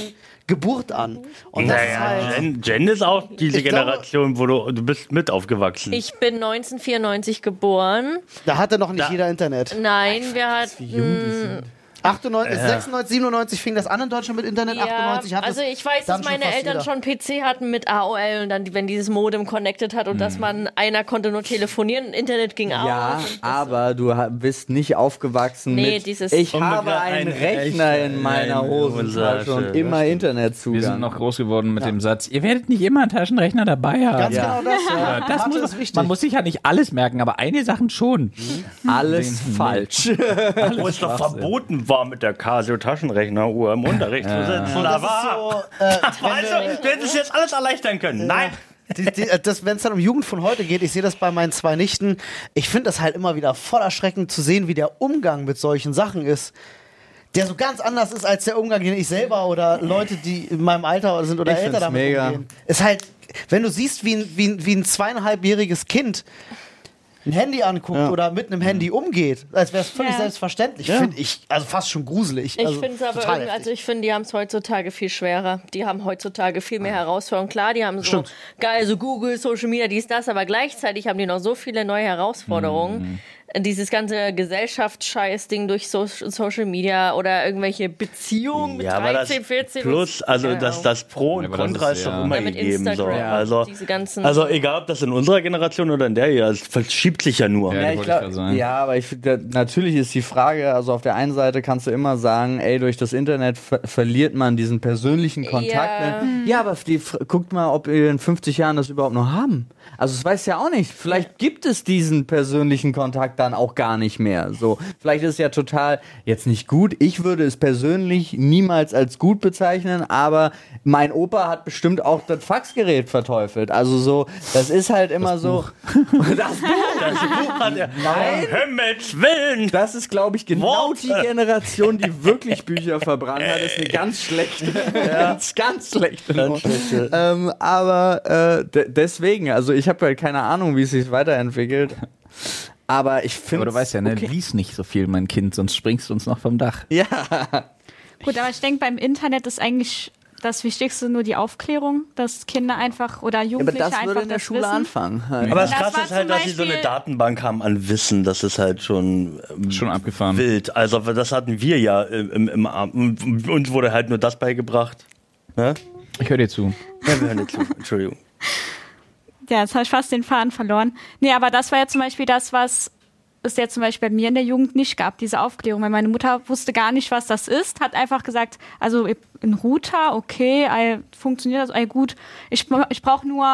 Geburt an. Und das ist Naja, halt. Jen, Jen ist auch diese Ich glaube- Generation, wo du, du bist mit aufgewachsen. Ich bin 1994 geboren. Da hatte noch nicht Da- jeder Internet. Nein, wir hatten. 98, 96, 97 fing das an in Deutschland mit Internet, Ja, 98 hat also ich weiß, dass meine Eltern jeder. schon PC hatten mit AOL und dann, wenn dieses Modem connected hat und dass man, einer konnte nur telefonieren, Internet ging Ja, aus. und das- aber du bist nicht aufgewachsen Nee, mit dieses- ich habe einen ein Rechner in meiner eine Hosentasche und immer Internetzugang. Wir sind noch groß geworden mit dem Satz, ihr werdet nicht immer einen Taschenrechner dabei haben. Ganz Ja. genau das. Ja. Das Mathe muss, ist wichtig. man muss sich ja nicht alles merken, aber einige Sachen schon. alles Nee. falsch. wo es doch verboten war, mit der Casio-Taschenrechner-Uhr im Unterricht zu sitzen. Und Da das ist war. so, äh, Also, du hättest jetzt alles erleichtern können. Nein! die, die, äh, das, wenn es dann um Jugend von heute geht, ich sehe das bei meinen zwei Nichten, ich finde das halt immer wieder voll erschreckend zu sehen, wie der Umgang mit solchen Sachen ist. Der so ganz anders ist als der Umgang, den ich selber oder Leute, die in meinem Alter sind oder Ich älter damit mega. umgehen. Ist halt, wenn du siehst, wie ein, wie ein, wie ein zweieinhalbjähriges Kind ein Handy anguckt Ja. oder mit einem Handy umgeht, als wäre es völlig Ja. selbstverständlich, Ja. finde ich, also fast schon gruselig. Ich also, finde es aber irgendwie, also ich finde, die haben es heutzutage viel schwerer. Die haben heutzutage viel mehr Herausforderungen. Klar, die haben so geil, so Google, Social Media, dies, das, aber gleichzeitig haben die noch so viele neue Herausforderungen. Dieses ganze Gesellschaftsscheiß-Ding durch so Social Media oder irgendwelche Beziehungen mit Ja, aber 13, das 14. plus, also keine das, Ahnung. das Pro und Ja, Contra ist ist ja- doch immer Ja, mit gegeben. So. Instagram, Also, also egal, ob das in unserer Generation oder in der hier, es verschiebt sich ja nur. Ja, Ja, wollte ich ich glaub, gerade sagen. ja, aber ich, da, natürlich ist die Frage, also auf der einen Seite kannst du immer sagen, ey, durch das Internet ver verliert man diesen persönlichen Kontakt. Ja. Ne? Ja, aber die, guckt mal, ob wir in 50 Jahren das überhaupt noch haben. Also das weiß ja auch nicht. Vielleicht gibt es diesen persönlichen Kontakt dann auch gar nicht mehr. So, vielleicht ist es ja total jetzt nicht gut. Ich würde es persönlich niemals als gut bezeichnen, aber mein Opa hat bestimmt auch das Faxgerät verteufelt. Also so, das ist halt immer so. Das Buch. Das Buch hat er. Nein. Himmels Willen! Das ist, glaube ich, genau Worte. die Generation, die wirklich Bücher verbrannt hat. Das ist eine ganz schlechte. ganz, ganz schlechte. Ganz schlechte. Ähm, aber äh, de deswegen, also ich habe halt keine Ahnung, wie es sich weiterentwickelt. Aber ich finde. Aber du weißt ja, ne, Okay. lies nicht so viel, mein Kind, sonst springst du uns noch vom Dach. Ja, Gut, aber ich denke, beim Internet ist eigentlich das Wichtigste nur die Aufklärung, dass Kinder einfach oder aber Jugendliche das einfach würde in der das Schule wissen. anfangen. Aber das Das Krasse ist halt, dass sie so eine Datenbank haben an Wissen. Das ist halt schon ähm, Schon abgefahren. wild. Also das hatten wir ja im, im, im Arm. Uns wurde halt nur das beigebracht. Ne? Ich höre dir zu. Ja, wir hören jetzt zu. Entschuldigung. Ja, jetzt habe ich fast den Faden verloren. Nee, aber das war ja zum Beispiel das, was es ja zum Beispiel bei mir in der Jugend nicht gab, diese Aufklärung. Weil meine Mutter wusste gar nicht, was das ist, hat einfach gesagt, also ein Router, okay, funktioniert das, ei, gut. Ich, ich brauche nur,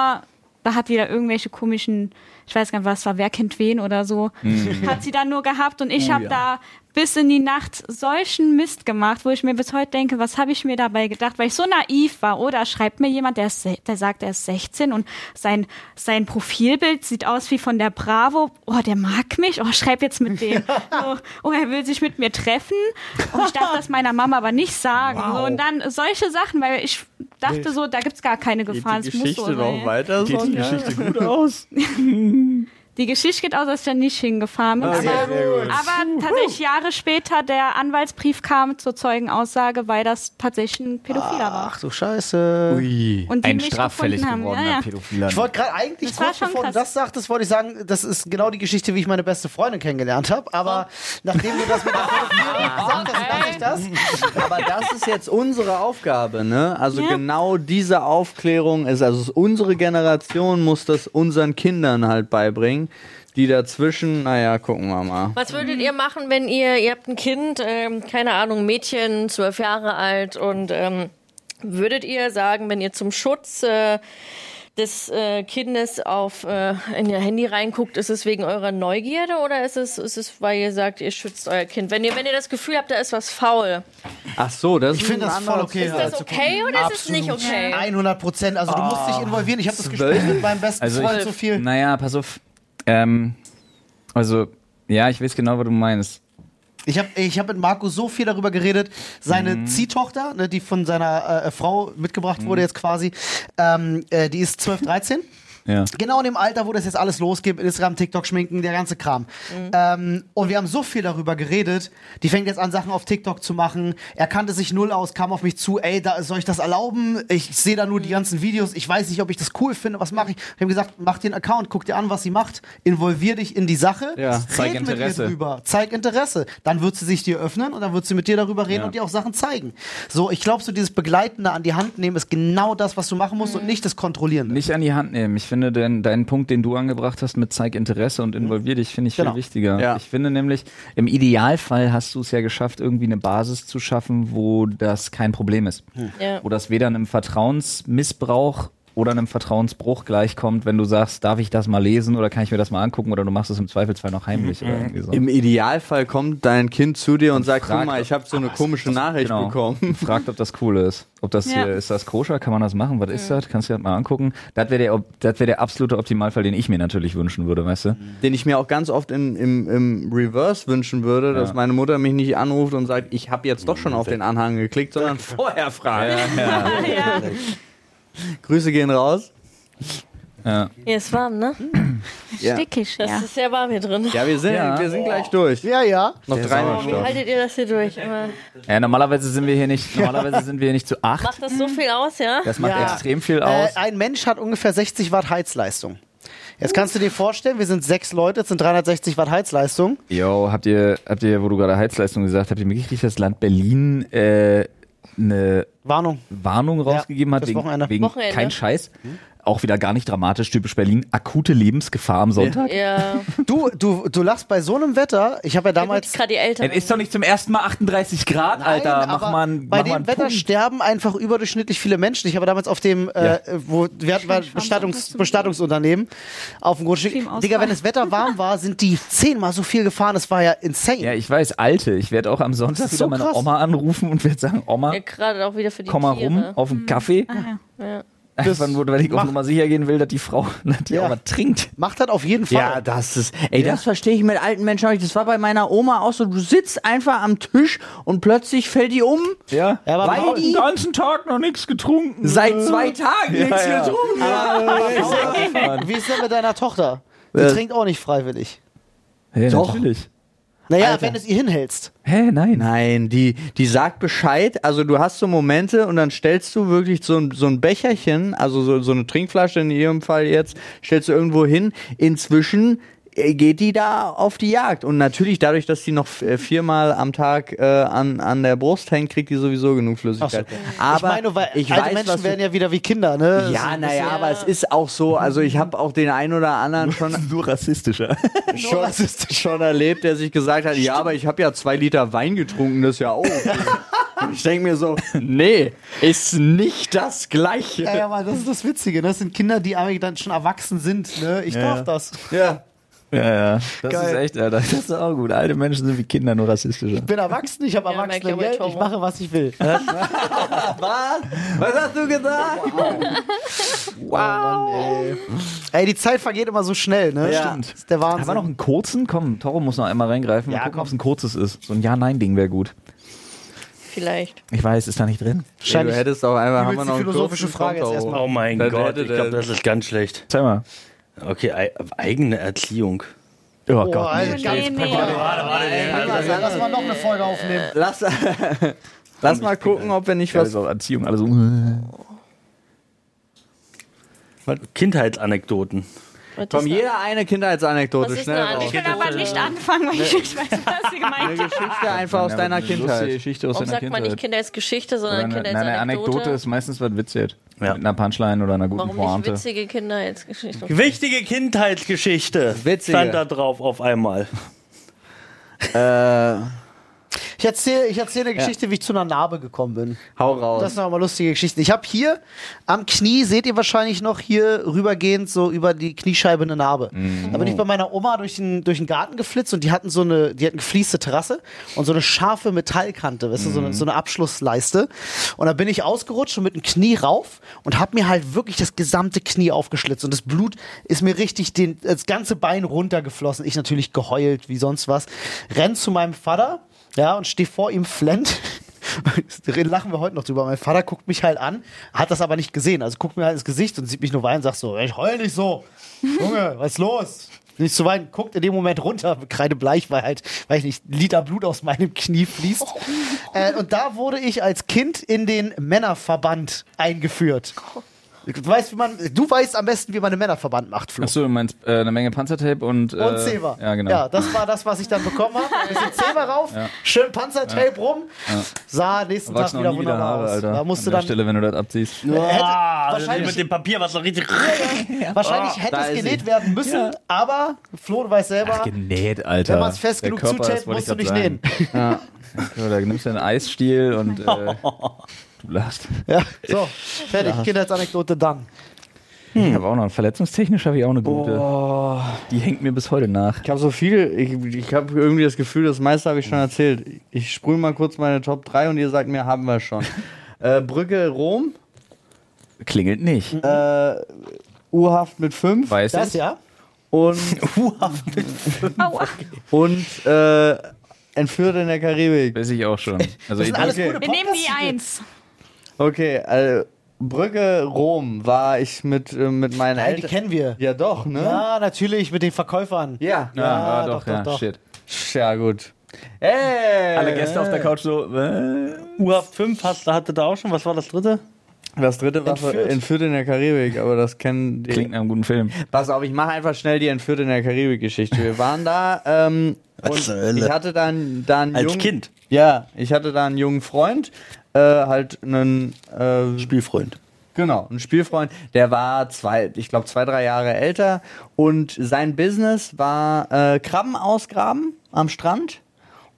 da hat wieder irgendwelche komischen, ich weiß gar nicht, was war, wer kennt wen oder so, hat sie dann nur gehabt und ich Oh, habe ja. da bis in die Nacht solchen Mist gemacht, wo ich mir bis heute denke, was habe ich mir dabei gedacht, weil ich so naiv war. Oder schreibt mir jemand, der, ist, der sagt, er ist 16 und sein, sein Profilbild sieht aus wie von der Bravo. Oh, der mag mich. Oh, schreib jetzt mit dem. So, oh, er will sich mit mir treffen. Oh, ich darf das meiner Mama aber nicht sagen. So, und dann solche Sachen, weil ich dachte so, da gibt's gar keine Gefahr. Geht Es die muss so Geschichte noch sein. weiter? Geht die? Geschichte gut aus? Die Geschichte geht aus, dass ich da nicht hingefahren bin. Okay, aber, sehr gut. aber tatsächlich Jahre später der Anwaltsbrief kam zur Zeugenaussage, weil das tatsächlich ein Pädophiler war. Ach du Scheiße. Ui. Und Ein straffällig gefunden haben. gewordener Ja, ja. Pädophiler. Ich wollte gerade eigentlich Das kurz schon bevor du krass. das sagtest, wollte ich sagen, das ist genau die Geschichte, wie ich meine beste Freundin kennengelernt habe. Aber nachdem du das mit der Fotografierung gesagt hast, mache ich das. Aber das ist jetzt unsere Aufgabe, ne? Also Ja. genau diese Aufklärung ist, also unsere Generation muss das unseren Kindern halt beibringen. Die dazwischen, naja, gucken wir mal. Was würdet ihr machen, wenn ihr, ihr habt ein Kind, ähm, keine Ahnung, Mädchen, zwölf Jahre alt und ähm, würdet ihr sagen, wenn ihr zum Schutz äh, des äh, Kindes auf äh, in ihr Handy reinguckt, ist es wegen eurer Neugierde oder ist es, ist es, weil ihr sagt, ihr schützt euer Kind? Wenn ihr, wenn ihr das Gefühl habt, da ist was faul, Ach so, das Ich finde das voll okay. ist das okay oder ist es nicht okay? 100 Prozent. Also du musst dich involvieren. Ich habe das? Gespräch mit meinem besten Also Freund so viel. Naja, pass auf. Ähm, also, ja, ich weiß genau, was du meinst. Ich habe ich hab mit Marco so viel darüber geredet. Seine Ziehtochter, ne, die von seiner äh, Frau mitgebracht wurde jetzt quasi, ähm, äh, die ist 12, 13. Ja. Genau in dem Alter, wo das jetzt alles losgeht, Instagram, TikTok, Schminken, der ganze Kram. Ähm, und wir haben so viel darüber geredet. Die fängt jetzt an, Sachen auf TikTok zu machen. Er kannte sich null aus, kam auf mich zu, ey, da, soll ich das erlauben? Ich sehe da nur die ganzen Videos, ich weiß nicht, ob ich das cool finde, was mache ich? Ich habe gesagt, mach dir einen Account, guck dir an, was sie macht, involvier dich in die Sache, Ja. red Zeig mit ihr Interesse. drüber, zeig Interesse. Dann wird sie sich dir öffnen und dann wird sie mit dir darüber reden Ja. und dir auch Sachen zeigen. So, ich glaube, so dieses Begleitende an die Hand nehmen ist genau das, was du machen musst und nicht das Kontrollieren. Nicht an die Hand nehmen. Ich finde den, deinen Punkt, den du angebracht hast mit zeig Interesse und involvier dich, finde ich Genau. viel wichtiger. Ja. Ich finde nämlich, im Idealfall hast du es ja geschafft, irgendwie eine Basis zu schaffen, wo das kein Problem ist. Ja. Wo das weder einem Vertrauensmissbrauch oder einem Vertrauensbruch gleichkommt, wenn du sagst, darf ich das mal lesen oder kann ich mir das mal angucken oder du machst es im Zweifelsfall noch heimlich oder irgendwie so. Im Idealfall kommt dein Kind zu dir und sagt, fragt, guck mal, ich habe so eine komische Nachricht Genau. bekommen. Fragt, ob das cool ist. Ob das Ja. hier, ist das koscher? Kann man das machen? Was ist das? Kannst du das mal angucken? Das wäre der, das wäre der absolute Optimalfall, den ich mir natürlich wünschen würde, weißt du? Den ich mir auch ganz oft in, im, im Reverse wünschen würde, dass Ja. meine Mutter mich nicht anruft und sagt, ich habe jetzt doch schon auf den Anhang geklickt, sondern vorher fragt. Ja. Grüße gehen raus. Ja. Hier ist warm, ne? Ja, Stickig, Das ja. ist sehr warm hier drin. ja wir, sind, Ja. wir sind gleich durch. Ja, ja. Noch Der drei. Wie haltet ihr das hier durch? Immer- ja, normalerweise sind wir hier nicht, normalerweise sind wir hier nicht zu acht. Macht das so viel aus, ja? Das macht Ja. extrem viel Äh, aus. ein Mensch hat ungefähr 60 Watt Heizleistung. Jetzt kannst du dir vorstellen, wir sind sechs Leute, es sind 360 Watt Heizleistung. Jo, habt ihr, habt ihr, wo du gerade Heizleistung gesagt habt, ihr mitgekriegt, dass das Land Berlin äh, eine Warnung. Warnung rausgegeben hat das wegen, wegen kein Scheiß. Auch wieder gar nicht dramatisch, typisch Berlin. Akute Lebensgefahr am Sonntag. Ja, Du, du, du lachst bei so einem Wetter. Ich habe ja damals. gerade die Eltern. Es ist doch nicht zum ersten Mal 38 Grad, Alter. Nein, mach aber mal einen, bei mach dem Wetter Punkt. sterben einfach überdurchschnittlich viele Menschen. Ich habe damals auf dem, äh, wo wir hatten mal Bestattungs, Bestattungsunternehmen auf dem Grundstück. Digga, wenn das Wetter warm war, sind die zehnmal so viel gefahren. Das war ja insane. Ja, ich weiß, alte. Ich werde auch am Sonntag wieder so meine krass. Oma anrufen und werde sagen, Oma, ja, gerade auch wieder für die komm mal Tiere. rum auf einen Kaffee. Ja. Einfach nur, weil ich auf Nummer sicher gehen will, dass die Frau dass die Ja. auch was trinkt. Macht das auf jeden Fall. Ja, das ist, ey, das verstehe ich mit alten Menschen auch nicht. Das war bei meiner Oma auch so. Du sitzt einfach am Tisch und plötzlich fällt die um. Ja, Ja, aber Weil die- den ganzen Tag noch nichts getrunken. Seit zwei Tagen nichts ja. getrunken. Wie ist denn mit deiner Tochter? Die Äh. trinkt auch nicht freiwillig. Ja, Doch. natürlich. Naja, Alter. wenn du es ihr hinhältst. Hä, nein. Nein, die, die sagt Bescheid. Also du hast so Momente und dann stellst du wirklich so ein, so ein Becherchen, also so, so eine Trinkflasche in ihrem Fall jetzt, stellst du irgendwo hin. Inzwischen geht die da auf die Jagd. Und natürlich dadurch, dass die noch äh, viermal am Tag äh, an, an der Brust hängt, kriegt die sowieso genug Flüssigkeit. Aber ich meine, weil ich alte weiß, Menschen werden ja wieder wie Kinder, ne? Ja, naja, aber es ist auch so, also ich habe auch den einen oder anderen schon, Nur rassistischer. schon, schon erlebt, der sich gesagt hat, ja, aber ich habe ja zwei Liter Wein getrunken, das ist ja auch. okay. Ich denke mir so, nee, ist nicht das Gleiche. Ja, ja, aber das ist das Witzige, ne? Das sind Kinder, die eigentlich dann schon erwachsen sind, ne? Ich darf das. Ja. Ja, ja. Das Geil. ist echt, Alter. Das ist auch gut. Alte Menschen sind wie Kinder, nur rassistischer. Ich bin erwachsen, ich habe Ja, erwachsene Geld, ich mache, was ich will. Was? Was hast du gesagt? Wow. Ey, die Zeit vergeht immer so schnell, ne? Ja. Stimmt. Das ist der Wahnsinn. Haben wir noch einen kurzen? Komm, Toro muss noch einmal reingreifen. Mal Ja, gucken, ob es ein kurzes ist. So ein Ja-Nein-Ding wäre gut. Vielleicht. Ich weiß, ist da nicht drin. Du Wahrscheinlich hättest auch einfach, haben wir noch die einen philosophische Frage jetzt erstmal. Oh mein Dann Gott, ich glaube, das ist ganz schlecht. Zeig mal. Okay, ei- eigene Erziehung. Oh, Oh, Gott, Alter, nee. ganz Nee, nee. Warte, warte, warte. Lass mal noch eine Folge aufnehmen. Lass, lass mal gucken, ob wir nicht was. ist auch Erziehung, alle so. Kindheitsanekdoten. Komm, jeder eine Kindheitsanekdote, schnell eine raus. Ich will aber nicht anfangen, weil ich nicht weiß, was sie gemeint Eine hat. Geschichte einfach aus deiner Kindheit. Geschichte aus Warum sagt man nicht Kindheit. Kindheitsgeschichte, sondern eine, nein, eine Kindheitsanekdote? Anekdote ist meistens was witzig. Ja. Mit einer Punchline oder einer guten Warum nicht Pointe. witzige Kindheitsgeschichte? Wichtige Kindheitsgeschichte. Witzige. Stand da drauf auf einmal. Äh, Ich erzähle ich erzähl eine Geschichte, wie ich zu einer Narbe gekommen bin. hau raus. Das sind aber lustige Geschichten. Ich habe hier am Knie, seht ihr wahrscheinlich noch hier rübergehend so über die Kniescheibe eine Narbe. Da bin ich bei meiner Oma durch den, durch den Garten geflitzt und die hatten so eine, die hatten geflieste Terrasse und so eine scharfe Metallkante, weißt du, so eine, so eine Abschlussleiste. Und da bin ich ausgerutscht und mit dem Knie rauf und habe mir halt wirklich das gesamte Knie aufgeschlitzt und das Blut ist mir richtig den, das ganze Bein runtergeflossen. Ich natürlich geheult wie sonst was. Renn zu meinem Vater, ja, und stehe vor ihm flennt. lachen wir heute noch drüber. Mein Vater guckt mich halt an, hat das aber nicht gesehen. Also guckt mir halt ins Gesicht und sieht mich nur weinen und sagt so, ich heul nicht so. Junge, was ist los? Nicht zu weinen, guckt in dem Moment runter, kreidebleich, weil halt, weiß ich nicht, Liter Blut aus meinem Knie fließt. Äh, und da wurde ich als Kind in den Männerverband eingeführt. Du weißt, wie man, du weißt am besten, wie man einen Männerverband macht, Flo. Achso, du meinst äh, eine Menge Panzertape und. Äh, Und Zewa. Ja, genau. Ja, das war das, was ich dann bekommen habe. Ein bisschen Zewa rauf, schön Panzertape rum. Sah nächsten Tag wieder nie wieder wunderbar Haare, aus. Alter. Da musst du An der dann Stelle, wenn du das abziehst. hätte, Ah, wahrscheinlich, mit dem Papier, was so richtig. wahrscheinlich hätte da es genäht sie. werden müssen, aber Flo, du weißt selber, genäht, Alter. wenn man es fest genug wollte musst du ich nicht nähen. Ja, da nimmst du einen Eisstiel und äh, Du lachst. Ja, so, fertig. Kindheitsanekdote dann. Hm. Ich habe auch noch verletzungstechnisch habe ich auch eine gute. Oh. Die hängt mir bis heute nach. Ich habe so viel, ich, ich habe irgendwie das Gefühl, das meiste habe ich schon hm. erzählt. Ich sprühe mal kurz meine Top 3 und ihr sagt mir, haben wir schon. äh, Brücke Rom. Klingelt nicht. Äh, Urhaft mit 5. Weiß das, ich. ja. Und Urhaft mit 5. und äh, Entführt in der Karibik. Weiß ich auch schon. Also das sind alles gute okay. Wir nehmen die 1. Okay, äh, Brücke Rom war ich mit, äh, mit meinen Nein, die Eltern. kennen wir. Ja, doch, ne? Ja, natürlich, mit den Verkäufern. Ja. ja, Ja, ja, doch, doch, doch, ja, doch. shit. Ja, gut. Hey! Alle Gäste auf der Couch so, äh, U-Haft 5 hast, hatte da auch schon. Was war das dritte? Das dritte war Entführt. Entführt in der Karibik, aber das kennen die. Klingt nach einem guten Film. Pass auf, ich mache einfach schnell die Entführt in der Karibik-Geschichte. Wir waren da ähm, Was und ich hatte dann da einen Als jungen, Kind? Ja, ich hatte da einen jungen Freund, äh, halt einen äh, Spielfreund. Genau, ein Spielfreund, der war zwei, ich glaube zwei, drei Jahre älter und sein Business war äh, Krabben ausgraben am Strand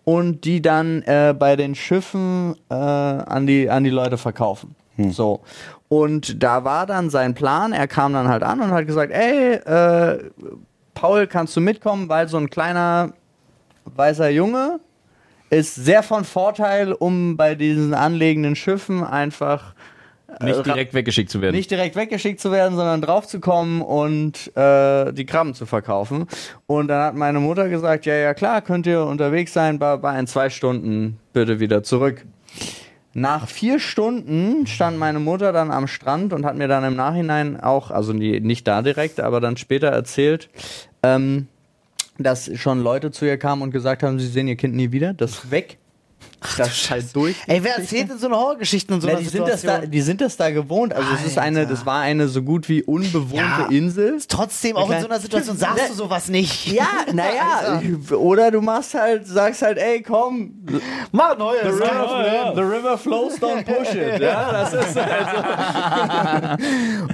und die dann äh, bei den Schiffen äh, an, die, an die Leute verkaufen. So. Und da war dann sein Plan, er kam dann halt an und hat gesagt, ey, äh, Paul, kannst du mitkommen, weil so ein kleiner weißer Junge ist sehr von Vorteil, um bei diesen anlegenden Schiffen einfach Nicht direkt weggeschickt zu werden. nicht direkt weggeschickt zu werden, sondern draufzukommen und äh, die Krabben zu verkaufen. Und dann hat meine Mutter gesagt, ja, ja klar, könnt ihr unterwegs sein, bei, bei in zwei Stunden bitte wieder zurück. Nach vier Stunden stand meine Mutter dann am Strand und hat mir dann im Nachhinein auch, also nicht da direkt, aber dann später erzählt, ähm, dass schon Leute zu ihr kamen und gesagt haben, sie sehen ihr Kind nie wieder, das ist weg. Das ist halt durch. Ey, wer erzählt denn so eine Horrorgeschichten und so Na, die, sind das da, die sind das da gewohnt. Also es ist eine, Alter. das war eine so gut wie unbewohnte Ja. Insel. Trotzdem, auch in so einer Situation sagst du sowas nicht. Ja, naja. Oder du machst halt, sagst halt, ey, komm, Mach neues. the river, the river flows, don't push it. Ja, das ist halt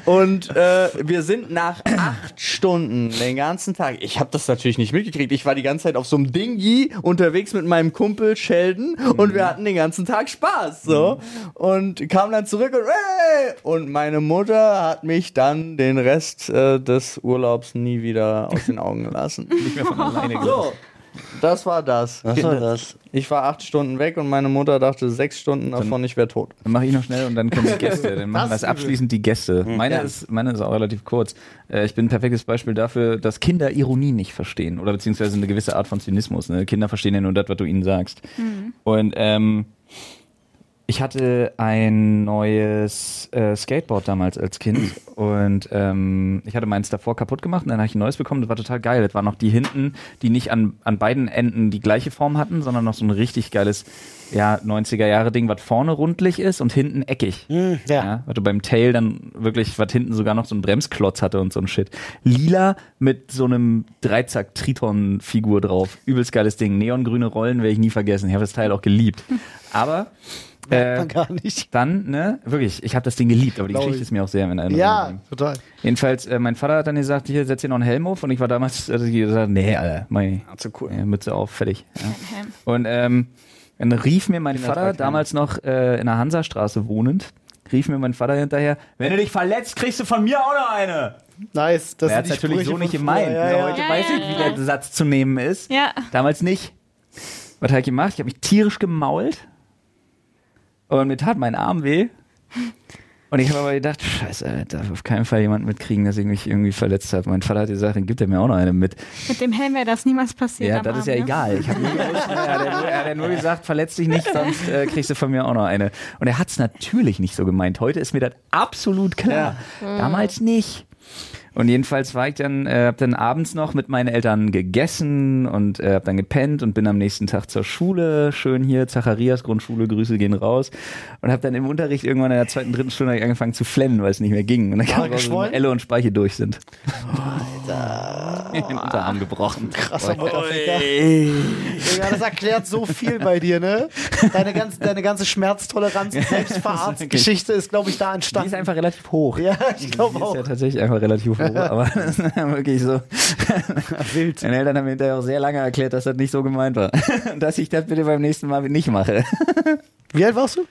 so. Und äh, wir sind nach acht Stunden den ganzen Tag, ich habe das natürlich nicht mitgekriegt, ich war die ganze Zeit auf so einem Dingi unterwegs mit meinem Kumpel Sheldon und wir hatten den ganzen Tag Spaß, so. Und kam dann zurück und, hey! und meine Mutter hat mich dann den Rest äh, des Urlaubs nie wieder aus den Augen gelassen. Nicht mehr von alleine gelassen. So, das war das. Was war das? Ich war acht Stunden weg und meine Mutter dachte sechs Stunden davon, ich wäre tot. Dann mache ich noch schnell und dann kommen die Gäste. Dann machen wir Das das abschließend die Gäste. Meine, ist, meine ist auch relativ kurz. Äh, ich bin ein perfektes Beispiel dafür, dass Kinder Ironie nicht verstehen oder beziehungsweise eine gewisse Art von Zynismus. Ne? Kinder verstehen ja nur das, was du ihnen sagst. Und ähm, ich hatte ein neues äh, Skateboard damals als Kind und ähm, ich hatte meins davor kaputt gemacht und dann habe ich ein neues bekommen. Das war total geil. Das waren noch die hinten, die nicht an, an beiden Enden die gleiche Form hatten, sondern noch so ein richtig geiles ja, 90er Jahre Ding, was vorne rundlich ist und hinten eckig. ja. Ja, was du beim Tail dann wirklich, was hinten sogar noch so ein Bremsklotz hatte und so ein Shit. Lila mit so einem Dreizack-Triton-Figur drauf. Übelst geiles Ding. Neongrüne Rollen werde ich nie vergessen. Ich habe das Teil auch geliebt. Aber äh, Man gar nicht. dann, ne, wirklich, ich habe das Ding geliebt, aber die Geschichte ich. ist mir auch sehr in Erinnerung. Ja, total. Jedenfalls, äh, mein Vater hat dann gesagt, hier, setz dir noch einen Helm auf und ich war damals, also ich gesagt, nee, Alter, mein, zu cool. ja, Mütze auf, fertig. Ja. Und ähm, dann rief mir mein Vater, damals noch äh, in der Hansastraße wohnend, rief mir mein Vater hinterher, wenn du dich verletzt, kriegst du von mir auch noch eine. Nice. Das hat sind es die natürlich Sprüche so nicht gemeint. früher. ne? Ja, ja. Heute Ja, weiß ja, ich, wie ja. der Satz zu nehmen ist. Ja. Damals nicht. Was habe ich gemacht? Ich habe mich tierisch gemault und mir tat mein Arm weh. Und ich habe aber gedacht, scheiße, darf auf keinen Fall jemand mitkriegen, dass ich mich irgendwie verletzt habe. Mein Vater hat gesagt, dann gibt er mir auch noch eine mit. Mit dem Helm wäre das niemals passiert. Ja, am das ist Arm, ja ne? egal. Ich hab gewusst, er, hat ja nur, ja gesagt, verletz dich nicht, sonst äh, kriegst du von mir auch noch eine. Und er hat es natürlich nicht so gemeint. Heute ist mir das absolut klar. Damals nicht. Und jedenfalls war ich dann, äh, hab dann abends noch mit meinen Eltern gegessen und äh, hab dann gepennt und bin am nächsten Tag zur Schule, schön hier, Zacharias Grundschule, Grüße gehen raus. Und hab dann im Unterricht irgendwann in der zweiten, dritten Stunde angefangen zu flennen, weil es nicht mehr ging. Und dann kam raus, dass? Elle und Speiche durch sind. Alter. Den Unterarm gebrochen. Krasser Mutterficker. Ja, das erklärt so viel bei dir, ne? Deine ganze, deine ganze Schmerztoleranz und Selbstverarztgeschichte ist, glaube ich, da Die entstanden. ist einfach relativ hoch. ja, ich glaube Die ist auch. ja tatsächlich einfach relativ hoch, aber das ist wirklich so. Wild. Meine Eltern haben mir hinterher auch sehr lange erklärt, dass das nicht so gemeint war. dass ich das bitte beim nächsten Mal nicht mache. Wie alt warst du?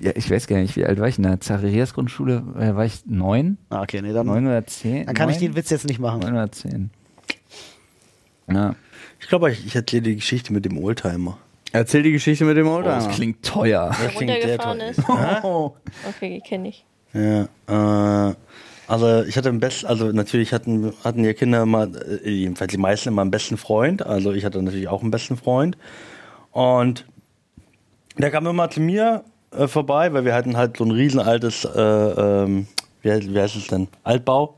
Ja, ich weiß gar nicht, wie alt war ich in der Zacharias Grundschule? Äh, war ich neun? Ah, okay, nee, dann, Neun oder zehn? dann kann ich Neun? den Witz jetzt nicht machen. Neun oder zehn. Ja. Ich glaube, ich, ich erzähle die Geschichte mit dem Oldtimer. Erzähl die Geschichte mit dem Oh, Oldtimer. das klingt teuer. Der klingt sehr runtergefahren toll. ist. Oh. Okay, kenne ich. Ja, äh, also ich hatte im besten, also natürlich hatten, hatten die Kinder immer, äh, jedenfalls die meisten immer einen besten Freund. Also ich hatte natürlich auch einen besten Freund. Und der kam immer zu mir äh, vorbei, weil wir hatten halt so ein riesenaltes, äh, ähm, wie, wie heißt es denn, Altbau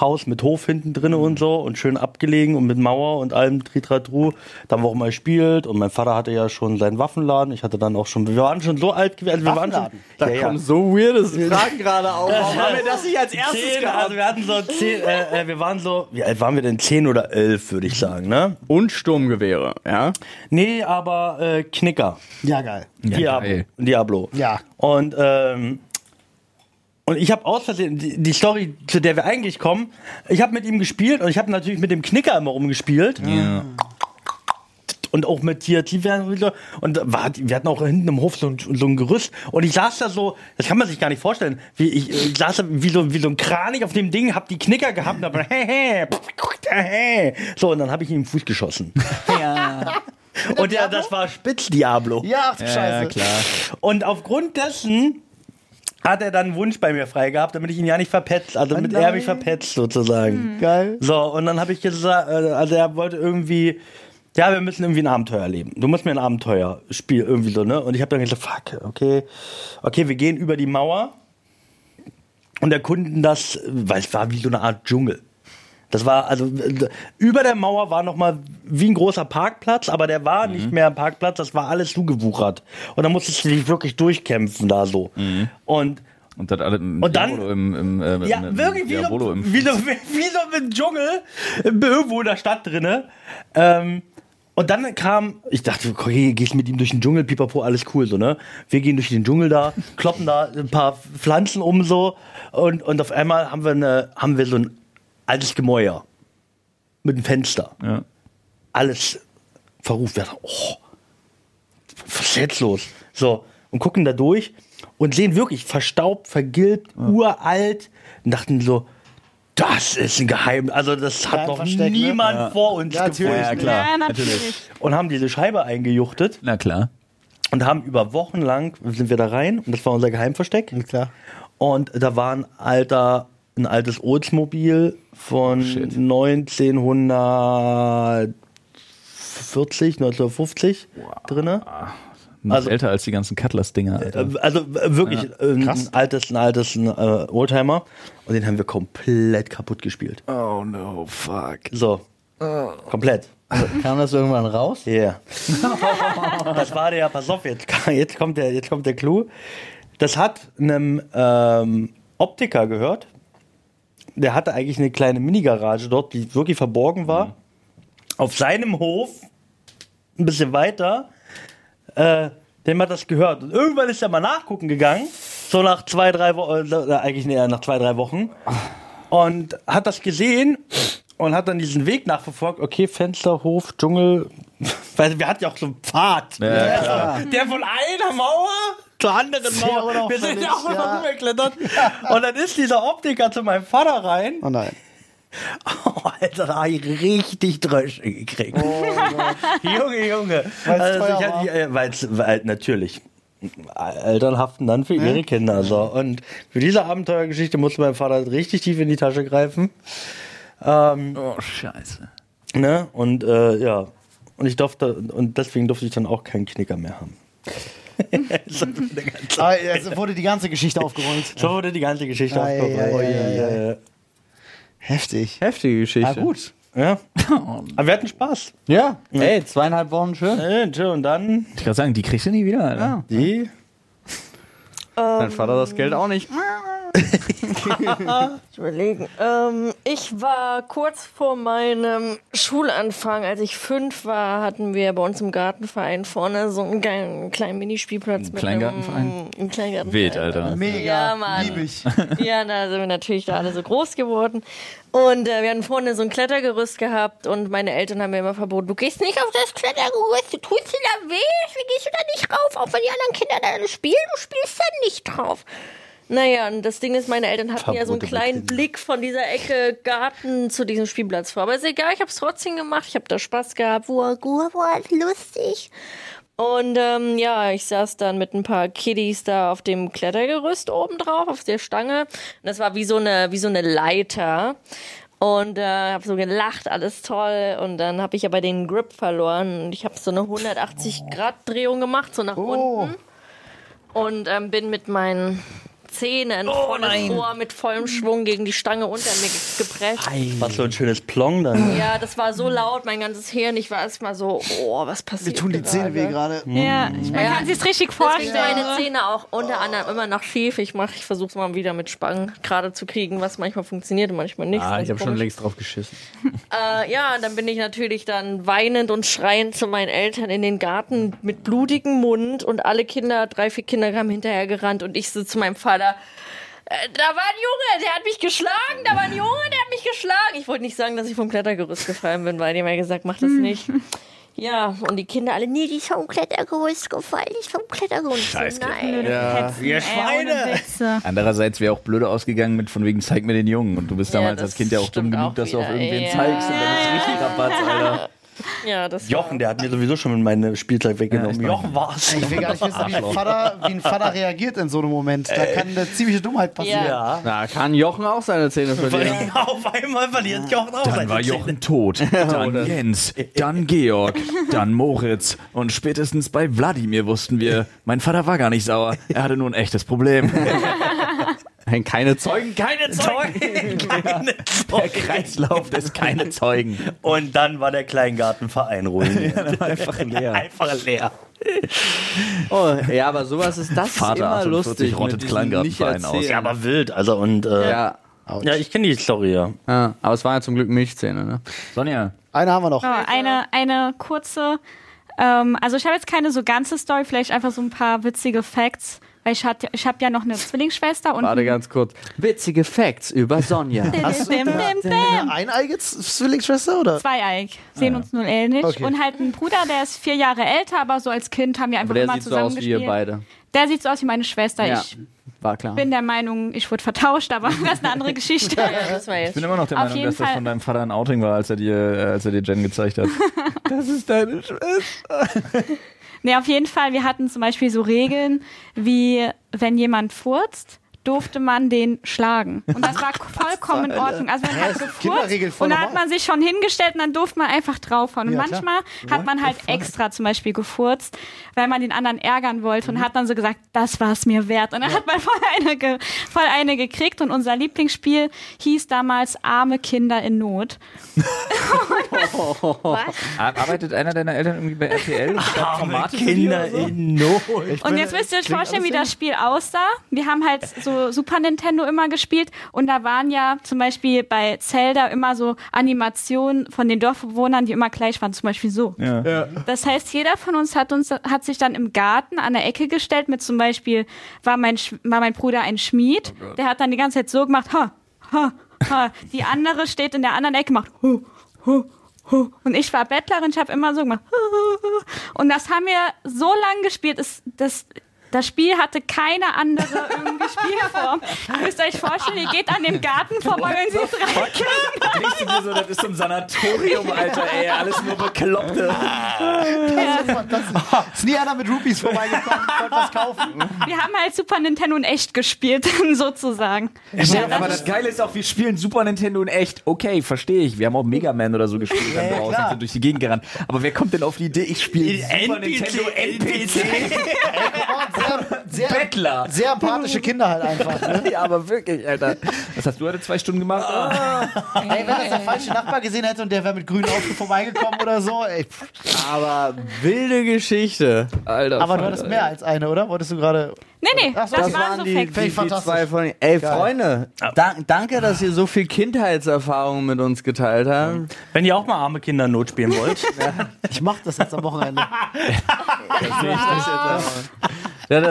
Haus mit Hof hinten drin und so und schön abgelegen und mit Mauer und allem Tritratru. Da haben wir auch mal gespielt und mein Vater hatte ja schon seinen Waffenladen. Ich hatte dann auch schon, wir waren schon so alt gewesen. Also wir waren schon? Da ja, ja. kommen so weirde Fragen gerade auf. Warum haben wir das nicht als erstes Zehn, gehabt? also wir hatten so zehn, äh, äh, wir waren so, wie alt waren wir denn? Zehn oder elf, würde ich sagen, ne? Und Sturmgewehre, ja? Nee, aber äh, Knicker. Ja, geil. Diablo. geil. Diablo. Ja. Und, ähm, und ich habe aus Versehen, die, die Story, zu der wir eigentlich kommen, ich habe mit ihm gespielt und ich habe natürlich mit dem Knicker immer rumgespielt. Ja. Und auch mit hier Tiefwärme und so. Und war, wir hatten auch hinten im Hof so ein, so ein Gerüst. Und ich saß da so, das kann man sich gar nicht vorstellen. Wie ich, ich saß da wie so, wie so ein Kranich auf dem Ding, hab die Knicker gehabt und hab, hey, hey, hey. So, und dann habe ich ihm im Fuß geschossen. Und ja, das war Spitz-Diablo. Ja, ach, du Ja, Scheiße. ja, klar. Und aufgrund dessen hat er dann einen Wunsch bei mir frei gehabt, damit ich ihn ja nicht verpetzt, also damit er mich verpetzt sozusagen. Geil. So, und dann habe ich gesagt, äh, also er wollte irgendwie, ja, wir müssen irgendwie ein Abenteuer erleben. Du musst mir ein Abenteuerspiel irgendwie so, ne? Und ich habe dann gesagt, fuck, okay, okay, wir gehen über die Mauer und erkunden das, weil es war wie so eine Art Dschungel. Das war, also über der Mauer war nochmal wie ein großer Parkplatz, aber der war nicht mehr ein Parkplatz, das war alles zugewuchert. Und da musstest du dich wirklich durchkämpfen da so. Und Und das alle im Und dann- Diabolo im, im, äh, ja, im, wirklich wie so, im wie, so, wie so im Dschungel, irgendwo in der Stadt drinne. Ähm, und dann kam, ich dachte, okay, gehst mit ihm durch den Dschungel, pipapo, alles cool, so, ne? Wir gehen durch den Dschungel da, kloppen da ein paar Pflanzen um, so, und, und auf einmal haben wir, eine, haben wir so ein altes Gemäuer mit einem Fenster. Ja. Alles verruft. Wir dachten, oh, was ist jetzt los? So, und gucken da durch und sehen wirklich verstaubt, vergilbt, uralt und dachten so, das ist ein Geheim. Also, das hat noch Versteck, ne? niemand vor uns Ja, natürlich. gefunden. Ja, klar. Ja, natürlich. Und haben diese Scheibe eingejuchtet Na klar. und haben über Wochen lang sind wir da rein und das war unser Geheimversteck. Ja, klar. Und da war ein alter, ein altes Oldsmobil von Shit. 1940, 1950 drinne. Noch Also- älter als die ganzen Cutlass-Dinger, Alter. Äh, Also wirklich äh, ein altes, ein altes ein, äh, Oldtimer. Und den haben wir komplett kaputt gespielt. Oh no, fuck. So. Komplett. Kam das irgendwann raus? Ja. Yeah. das war der, pass auf, jetzt, jetzt, kommt der, jetzt kommt der Clou. Das hat einem ähm, Optiker gehört. Der hatte eigentlich eine kleine Mini-Garage dort, die wirklich verborgen war. Auf seinem Hof, ein bisschen weiter, äh, dem hat das gehört. Und irgendwann ist er mal nachgucken gegangen, so nach zwei, drei Wochen, äh, eigentlich nee, nach zwei, drei Wochen. Und hat das gesehen und hat dann diesen Weg nachverfolgt. Okay, Fenster, Hof, Dschungel. Weil wir hatten ja auch so einen Pfad. Ja, klar. Der von einer Mauer zur anderen Mauer. Wir sind ja auch noch ja. rumgeklettert. Und dann ist dieser Optiker zu meinem Vater rein. Oh nein. Oh, Alter, da habe ich richtig Drösche gekriegt. Junge, Junge. Weil's Also ich hatte, äh, weil's, weil, natürlich. Eltern haften dann für ihre Kinder. So. Und für diese Abenteuergeschichte musste mein Vater richtig tief in die Tasche greifen. Ähm, Oh, scheiße. ne? Und äh, ja. Und ich durfte, und deswegen durfte ich dann auch keinen Knicker mehr haben. so, Ah, es wurde die ganze Geschichte aufgerollt. so wurde die ganze Geschichte Ei, aufgerollt. Ja, ei. ja, Heftig. Heftige Geschichte. Ah, gut. ja. Aber wir hatten Spaß. Ja, ey, zweieinhalb Wochen schön. Äh, tschö, Und dann Ich kann sagen, die kriegst du nie wieder, Alter. die. Dein Vater das Geld auch nicht. Ich überlegen. Ähm, ich war kurz vor meinem Schulanfang, als ich fünf war, hatten wir bei uns im Gartenverein vorne so einen geilen kleinen Minispielplatz. mit Kleingartenverein? einem- Ein Kleingartenverein. Wild, Alter. Mega. Ja, Mann. Lieb ich. Ja, da sind wir natürlich da alle so groß geworden. Und äh, wir hatten vorne so ein Klettergerüst gehabt und meine Eltern haben mir immer verboten, du gehst nicht auf das Klettergerüst, du tust dir da weh, deswegen gehst du da nicht rauf, auch wenn die anderen Kinder da alle spielen, du spielst da nicht drauf. Naja, und das Ding ist, meine Eltern hatten ja so einen Verbote kleinen. Blick von dieser Ecke Garten zu diesem Spielplatz vor. Aber ist egal, ich habe es trotzdem gemacht, ich habe da Spaß gehabt, war gut, war lustig. Und ähm, ja, ich saß dann mit ein paar Kiddies da auf dem Klettergerüst oben drauf, auf der Stange. Und das war wie so eine, wie so eine Leiter. Und äh, habe so gelacht, alles toll. Und dann habe ich aber den Grip verloren. Und ich habe so eine 180-Grad-Drehung gemacht, so nach unten. Und ähm, bin mit meinen Zähnen volles Ohr mit vollem Schwung gegen die Stange unter mir ge- gepresst. Was so ein schönes Plong dann. Ja, das war so laut, mein ganzes Hirn. Ich war erstmal so, oh, was passiert Mir tun die Zähne weh gerade. Ja, man Ja. kann sich richtig Deswegen vorstellen. meine Zähne auch unter anderem immer noch schief. Ich mach, ich versuche es mal wieder mit Spangen gerade zu kriegen, was manchmal funktioniert und manchmal nicht. Ah, ich habe schon längst drauf geschissen. Äh, ja, dann bin ich natürlich dann weinend und schreiend zu meinen Eltern in den Garten mit blutigem Mund und alle Kinder, drei, vier Kinder kamen hinterher gerannt und ich so zu meinem Vater. "Äh, Da war ein Junge, der hat mich geschlagen, da war ein Junge, der hat mich geschlagen. Ich wollte nicht sagen, dass ich vom Klettergerüst gefallen bin, weil die haben ja gesagt, mach das nicht. Ja, und die Kinder alle, nee, die ist vom Klettergerüst gefallen, die ist vom Klettergerüst. Scheiße. Nein. Ja. Wir Ohne Witze. Andererseits wäre auch blöde ausgegangen mit von wegen zeig mir den Jungen und du bist Ja, damals das als Kind ja auch dumm stimmt genug, auch dass du auf wieder. irgendwen Ja. zeigst und dann ist richtig Rabatz, Alter. Ja, das Jochen, der hat mir sowieso schon mein Spielzeug weggenommen. Ja, Jochen war's. Ich will gar nicht wissen, wie ein, Vater, wie ein Vater reagiert in so einem Moment. Da kann eine ziemliche Dummheit passieren. Ja. Da kann Jochen auch seine Zähne verlieren. Auf einmal verliert Jochen auch Dann seine war Zähne. Jochen tot, dann Jens, dann Georg, dann Moritz und spätestens bei Wladimir wussten wir, mein Vater war gar nicht sauer, er hatte nur ein echtes Problem. Nein, keine Zeugen. Keine Zeugen! Keine Der Zeugen. Kreislauf des keine Zeugen. Und dann war der Kleingartenverein ruiniert. Einfach leer. Einfach leer. Oh, ja, aber sowas ist das Vater ist immer 48 lustig. rottet Kleingartenverein nicht aus. erzählen. Ja, aber wild. Also und äh, ja. Ja. ich kenne die Story, ja. ja, aber es waren ja zum Glück Milchzähne, ne? Sonja, Eine haben wir noch. So, eine, eine kurze, ähm, also ich habe jetzt keine so ganze Story, vielleicht einfach so ein paar witzige Facts, ich, hatte, ich habe ja noch eine Zwillingsschwester und Warte ganz kurz. Witzige Facts über Sonja. Hast du eine eineige Zwillingsschwester oder? Zweieig, sehen uns nun ähnlich. Okay. Und halt ein Bruder, der ist vier Jahre älter, aber so als Kind haben wir einfach Aber der immer sieht so zusammen aus wie ihr beide. Der sieht so aus wie meine Schwester. Ja, Ich war klar. bin der Meinung, ich wurde vertauscht, aber das ist eine andere Geschichte. das war ich bin immer noch der Auf Meinung, dass das Fall. von deinem Vater ein Outing war, als er dir, äh, als er dir Jen gezeigt hat. das ist deine Schwester. Nee, auf jeden Fall, wir hatten zum Beispiel so Regeln, wie wenn jemand furzt, durfte man den schlagen. Und das war vollkommen in Ordnung. Also man hat ist gefurzt und da hat man sich schon hingestellt und dann durfte man einfach draufhauen. Und Ja, klar. manchmal hat man halt extra zum Beispiel gefurzt, weil man den anderen ärgern wollte Mhm. und hat dann so gesagt, das war es mir wert. Und dann hat man voll eine, ge voll eine gekriegt und unser Lieblingsspiel hieß damals Arme Kinder in Not. Was? Arbeitet einer deiner Eltern irgendwie bei RTL? die Kinder so? in Not. Und jetzt müsst ihr euch vorstellen, wie das Spiel aussah. Wir haben halt so Super Nintendo immer gespielt und da waren ja zum Beispiel bei Zelda immer so Animationen von den Dorfbewohnern, die immer gleich waren, zum Beispiel so. Ja. Das heißt, jeder von uns hat uns hat sich dann im Garten an der Ecke gestellt mit zum Beispiel war mein war mein Bruder ein Schmied, der hat dann die ganze Zeit so gemacht, ha, ha, ha. Die andere steht in der anderen Ecke macht hu, hu, und ich war Bettlerin, ich habe immer so gemacht. Und das haben wir so lange gespielt, ist das das Spiel hatte keine andere irgendwie Spielform. Ihr müsst euch vorstellen, ihr geht an dem Garten vorbei und seht drei Kinder. Du dir so, das ist so ein Sanatorium, Alter, ey, alles nur Bekloppte. Ist nie einer mit Rupees vorbeigekommen, wollte was kaufen. Wir haben halt Super Nintendo in echt gespielt, sozusagen. Ja, aber das Geile ist auch, wir spielen Super Nintendo in echt. Okay, verstehe ich. Wir haben auch Mega Man oder so gespielt dann Ja, draußen sind durch die Gegend gerannt. Aber wer kommt denn auf die Idee, ich spiele Super NPC, Nintendo NPC? Sehr, sehr, Bettler. sehr empathische Kinder halt einfach. Ne? Ja, aber wirklich, Alter. Was hast du heute zwei Stunden gemacht? Ey, wenn das der falsche Nachbar gesehen hätte und der wäre mit grünen Auto vorbeigekommen oder so. Ey. Aber wilde Geschichte. Alter. Aber du hattest mehr als eine, oder? Wolltest du gerade. Nee, nee, Ach so, das, das waren waren so die, Facts. die, die zwei von Ey, Geil. Freunde, da, danke, dass ihr so viel Kindheitserfahrung mit uns geteilt habt. Wenn ihr auch mal arme Kinder in Not spielen wollt, Ich mach das jetzt am Wochenende. Ja, das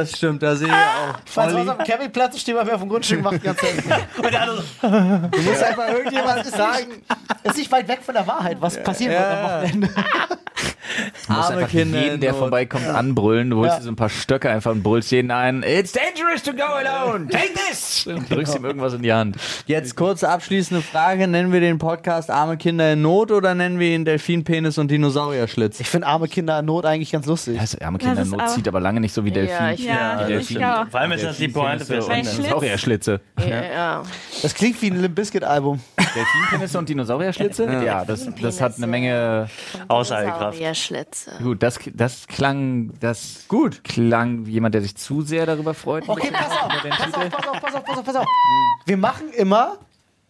stimmt, da sehe ich auch. Falls was am Campingplatz steht, wer auf dem Grundstück macht, die ganze Zeit. Du musst einfach irgendjemand sagen, Ist nicht weit weg von der Wahrheit, was passieren wird am Wochenende. Du musst arme einfach Kinder. jeden, in der vorbeikommt, anbrüllen. Du holst Ja. dir so ein paar Stöcke einfach und brüllst jeden ein. It's dangerous to go alone. Take this. Und drückst ihm irgendwas in die Hand. Jetzt kurze abschließende Frage. Nennen wir den Podcast Arme Kinder in Not oder nennen wir ihn Delfinpenis und Dinosaurierschlitz? Ich finde arme Kinder in Not eigentlich ganz lustig. Also, arme Kinder ist Not auch- zieht aber lange nicht so wie Delfin. Ja, ich Ja, ich Delfin- auch. vor allem ist das die Pointe. Schlitz- Dinosaurierschlitze. Ja, ja. Das klingt wie ein Limp Bizkit-Album. Delfinpenisse und Dinosaurierschlitze? Ja, das, das hat eine Menge. Aussagekraft. Eierschlitze. Gut, das, das klang, das Gut. klang wie jemand, der sich zu sehr darüber freut. Okay, pass auf, pass auf, pass auf, pass auf, pass auf, pass auf. Wir machen immer,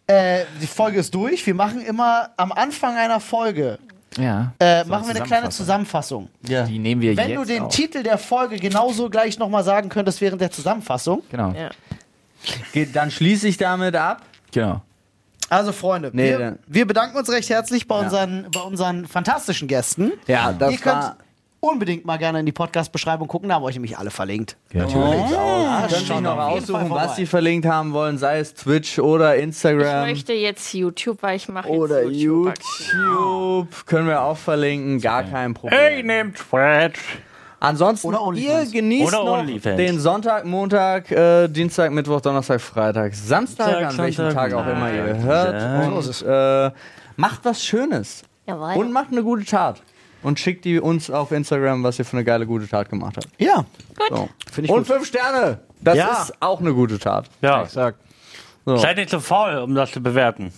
äh, die Folge ist durch, wir machen immer am Anfang einer Folge, Ja, äh, machen wir eine kleine Zusammenfassung. Ja. die nehmen wir Wenn jetzt du den auf. Titel der Folge genauso gleich nochmal sagen könntest während der Zusammenfassung. Genau, Ja. Geht, dann schließe ich damit ab. genau. Also Freunde, Nee, wir, wir bedanken uns recht herzlich bei, unseren, bei unseren fantastischen Gästen. Ja, das Ihr könnt war- unbedingt mal gerne in die Podcast-Beschreibung gucken, da haben wir euch nämlich alle verlinkt. Natürlich. Können sich schaut noch auf jeden Fall aussuchen, was sie verlinkt haben wollen, sei es Twitch oder Ich Instagram möchte jetzt YouTube, weil ich mache oder jetzt YouTube. YouTube. Können wir auch verlinken, gar kein Problem. nehmt Twitch. Ansonsten, Oder ihr genießt Oder noch OnlyFans. den Sonntag, Montag, äh, Dienstag, Mittwoch, Donnerstag, Freitag, Samstag, Samstag, an welchem Sonntag, Tag auch immer ihr hört. Ja. Und äh, macht was Schönes. Jawohl. Und macht eine gute Tat. Und schickt die uns auf Instagram, was ihr für eine geile gute Tat gemacht habt. Ja, So. finde ich Und gut. fünf Sterne. Das Ja. ist auch eine gute Tat. Ja. Exakt. So. Seid nicht so faul, um das zu bewerten.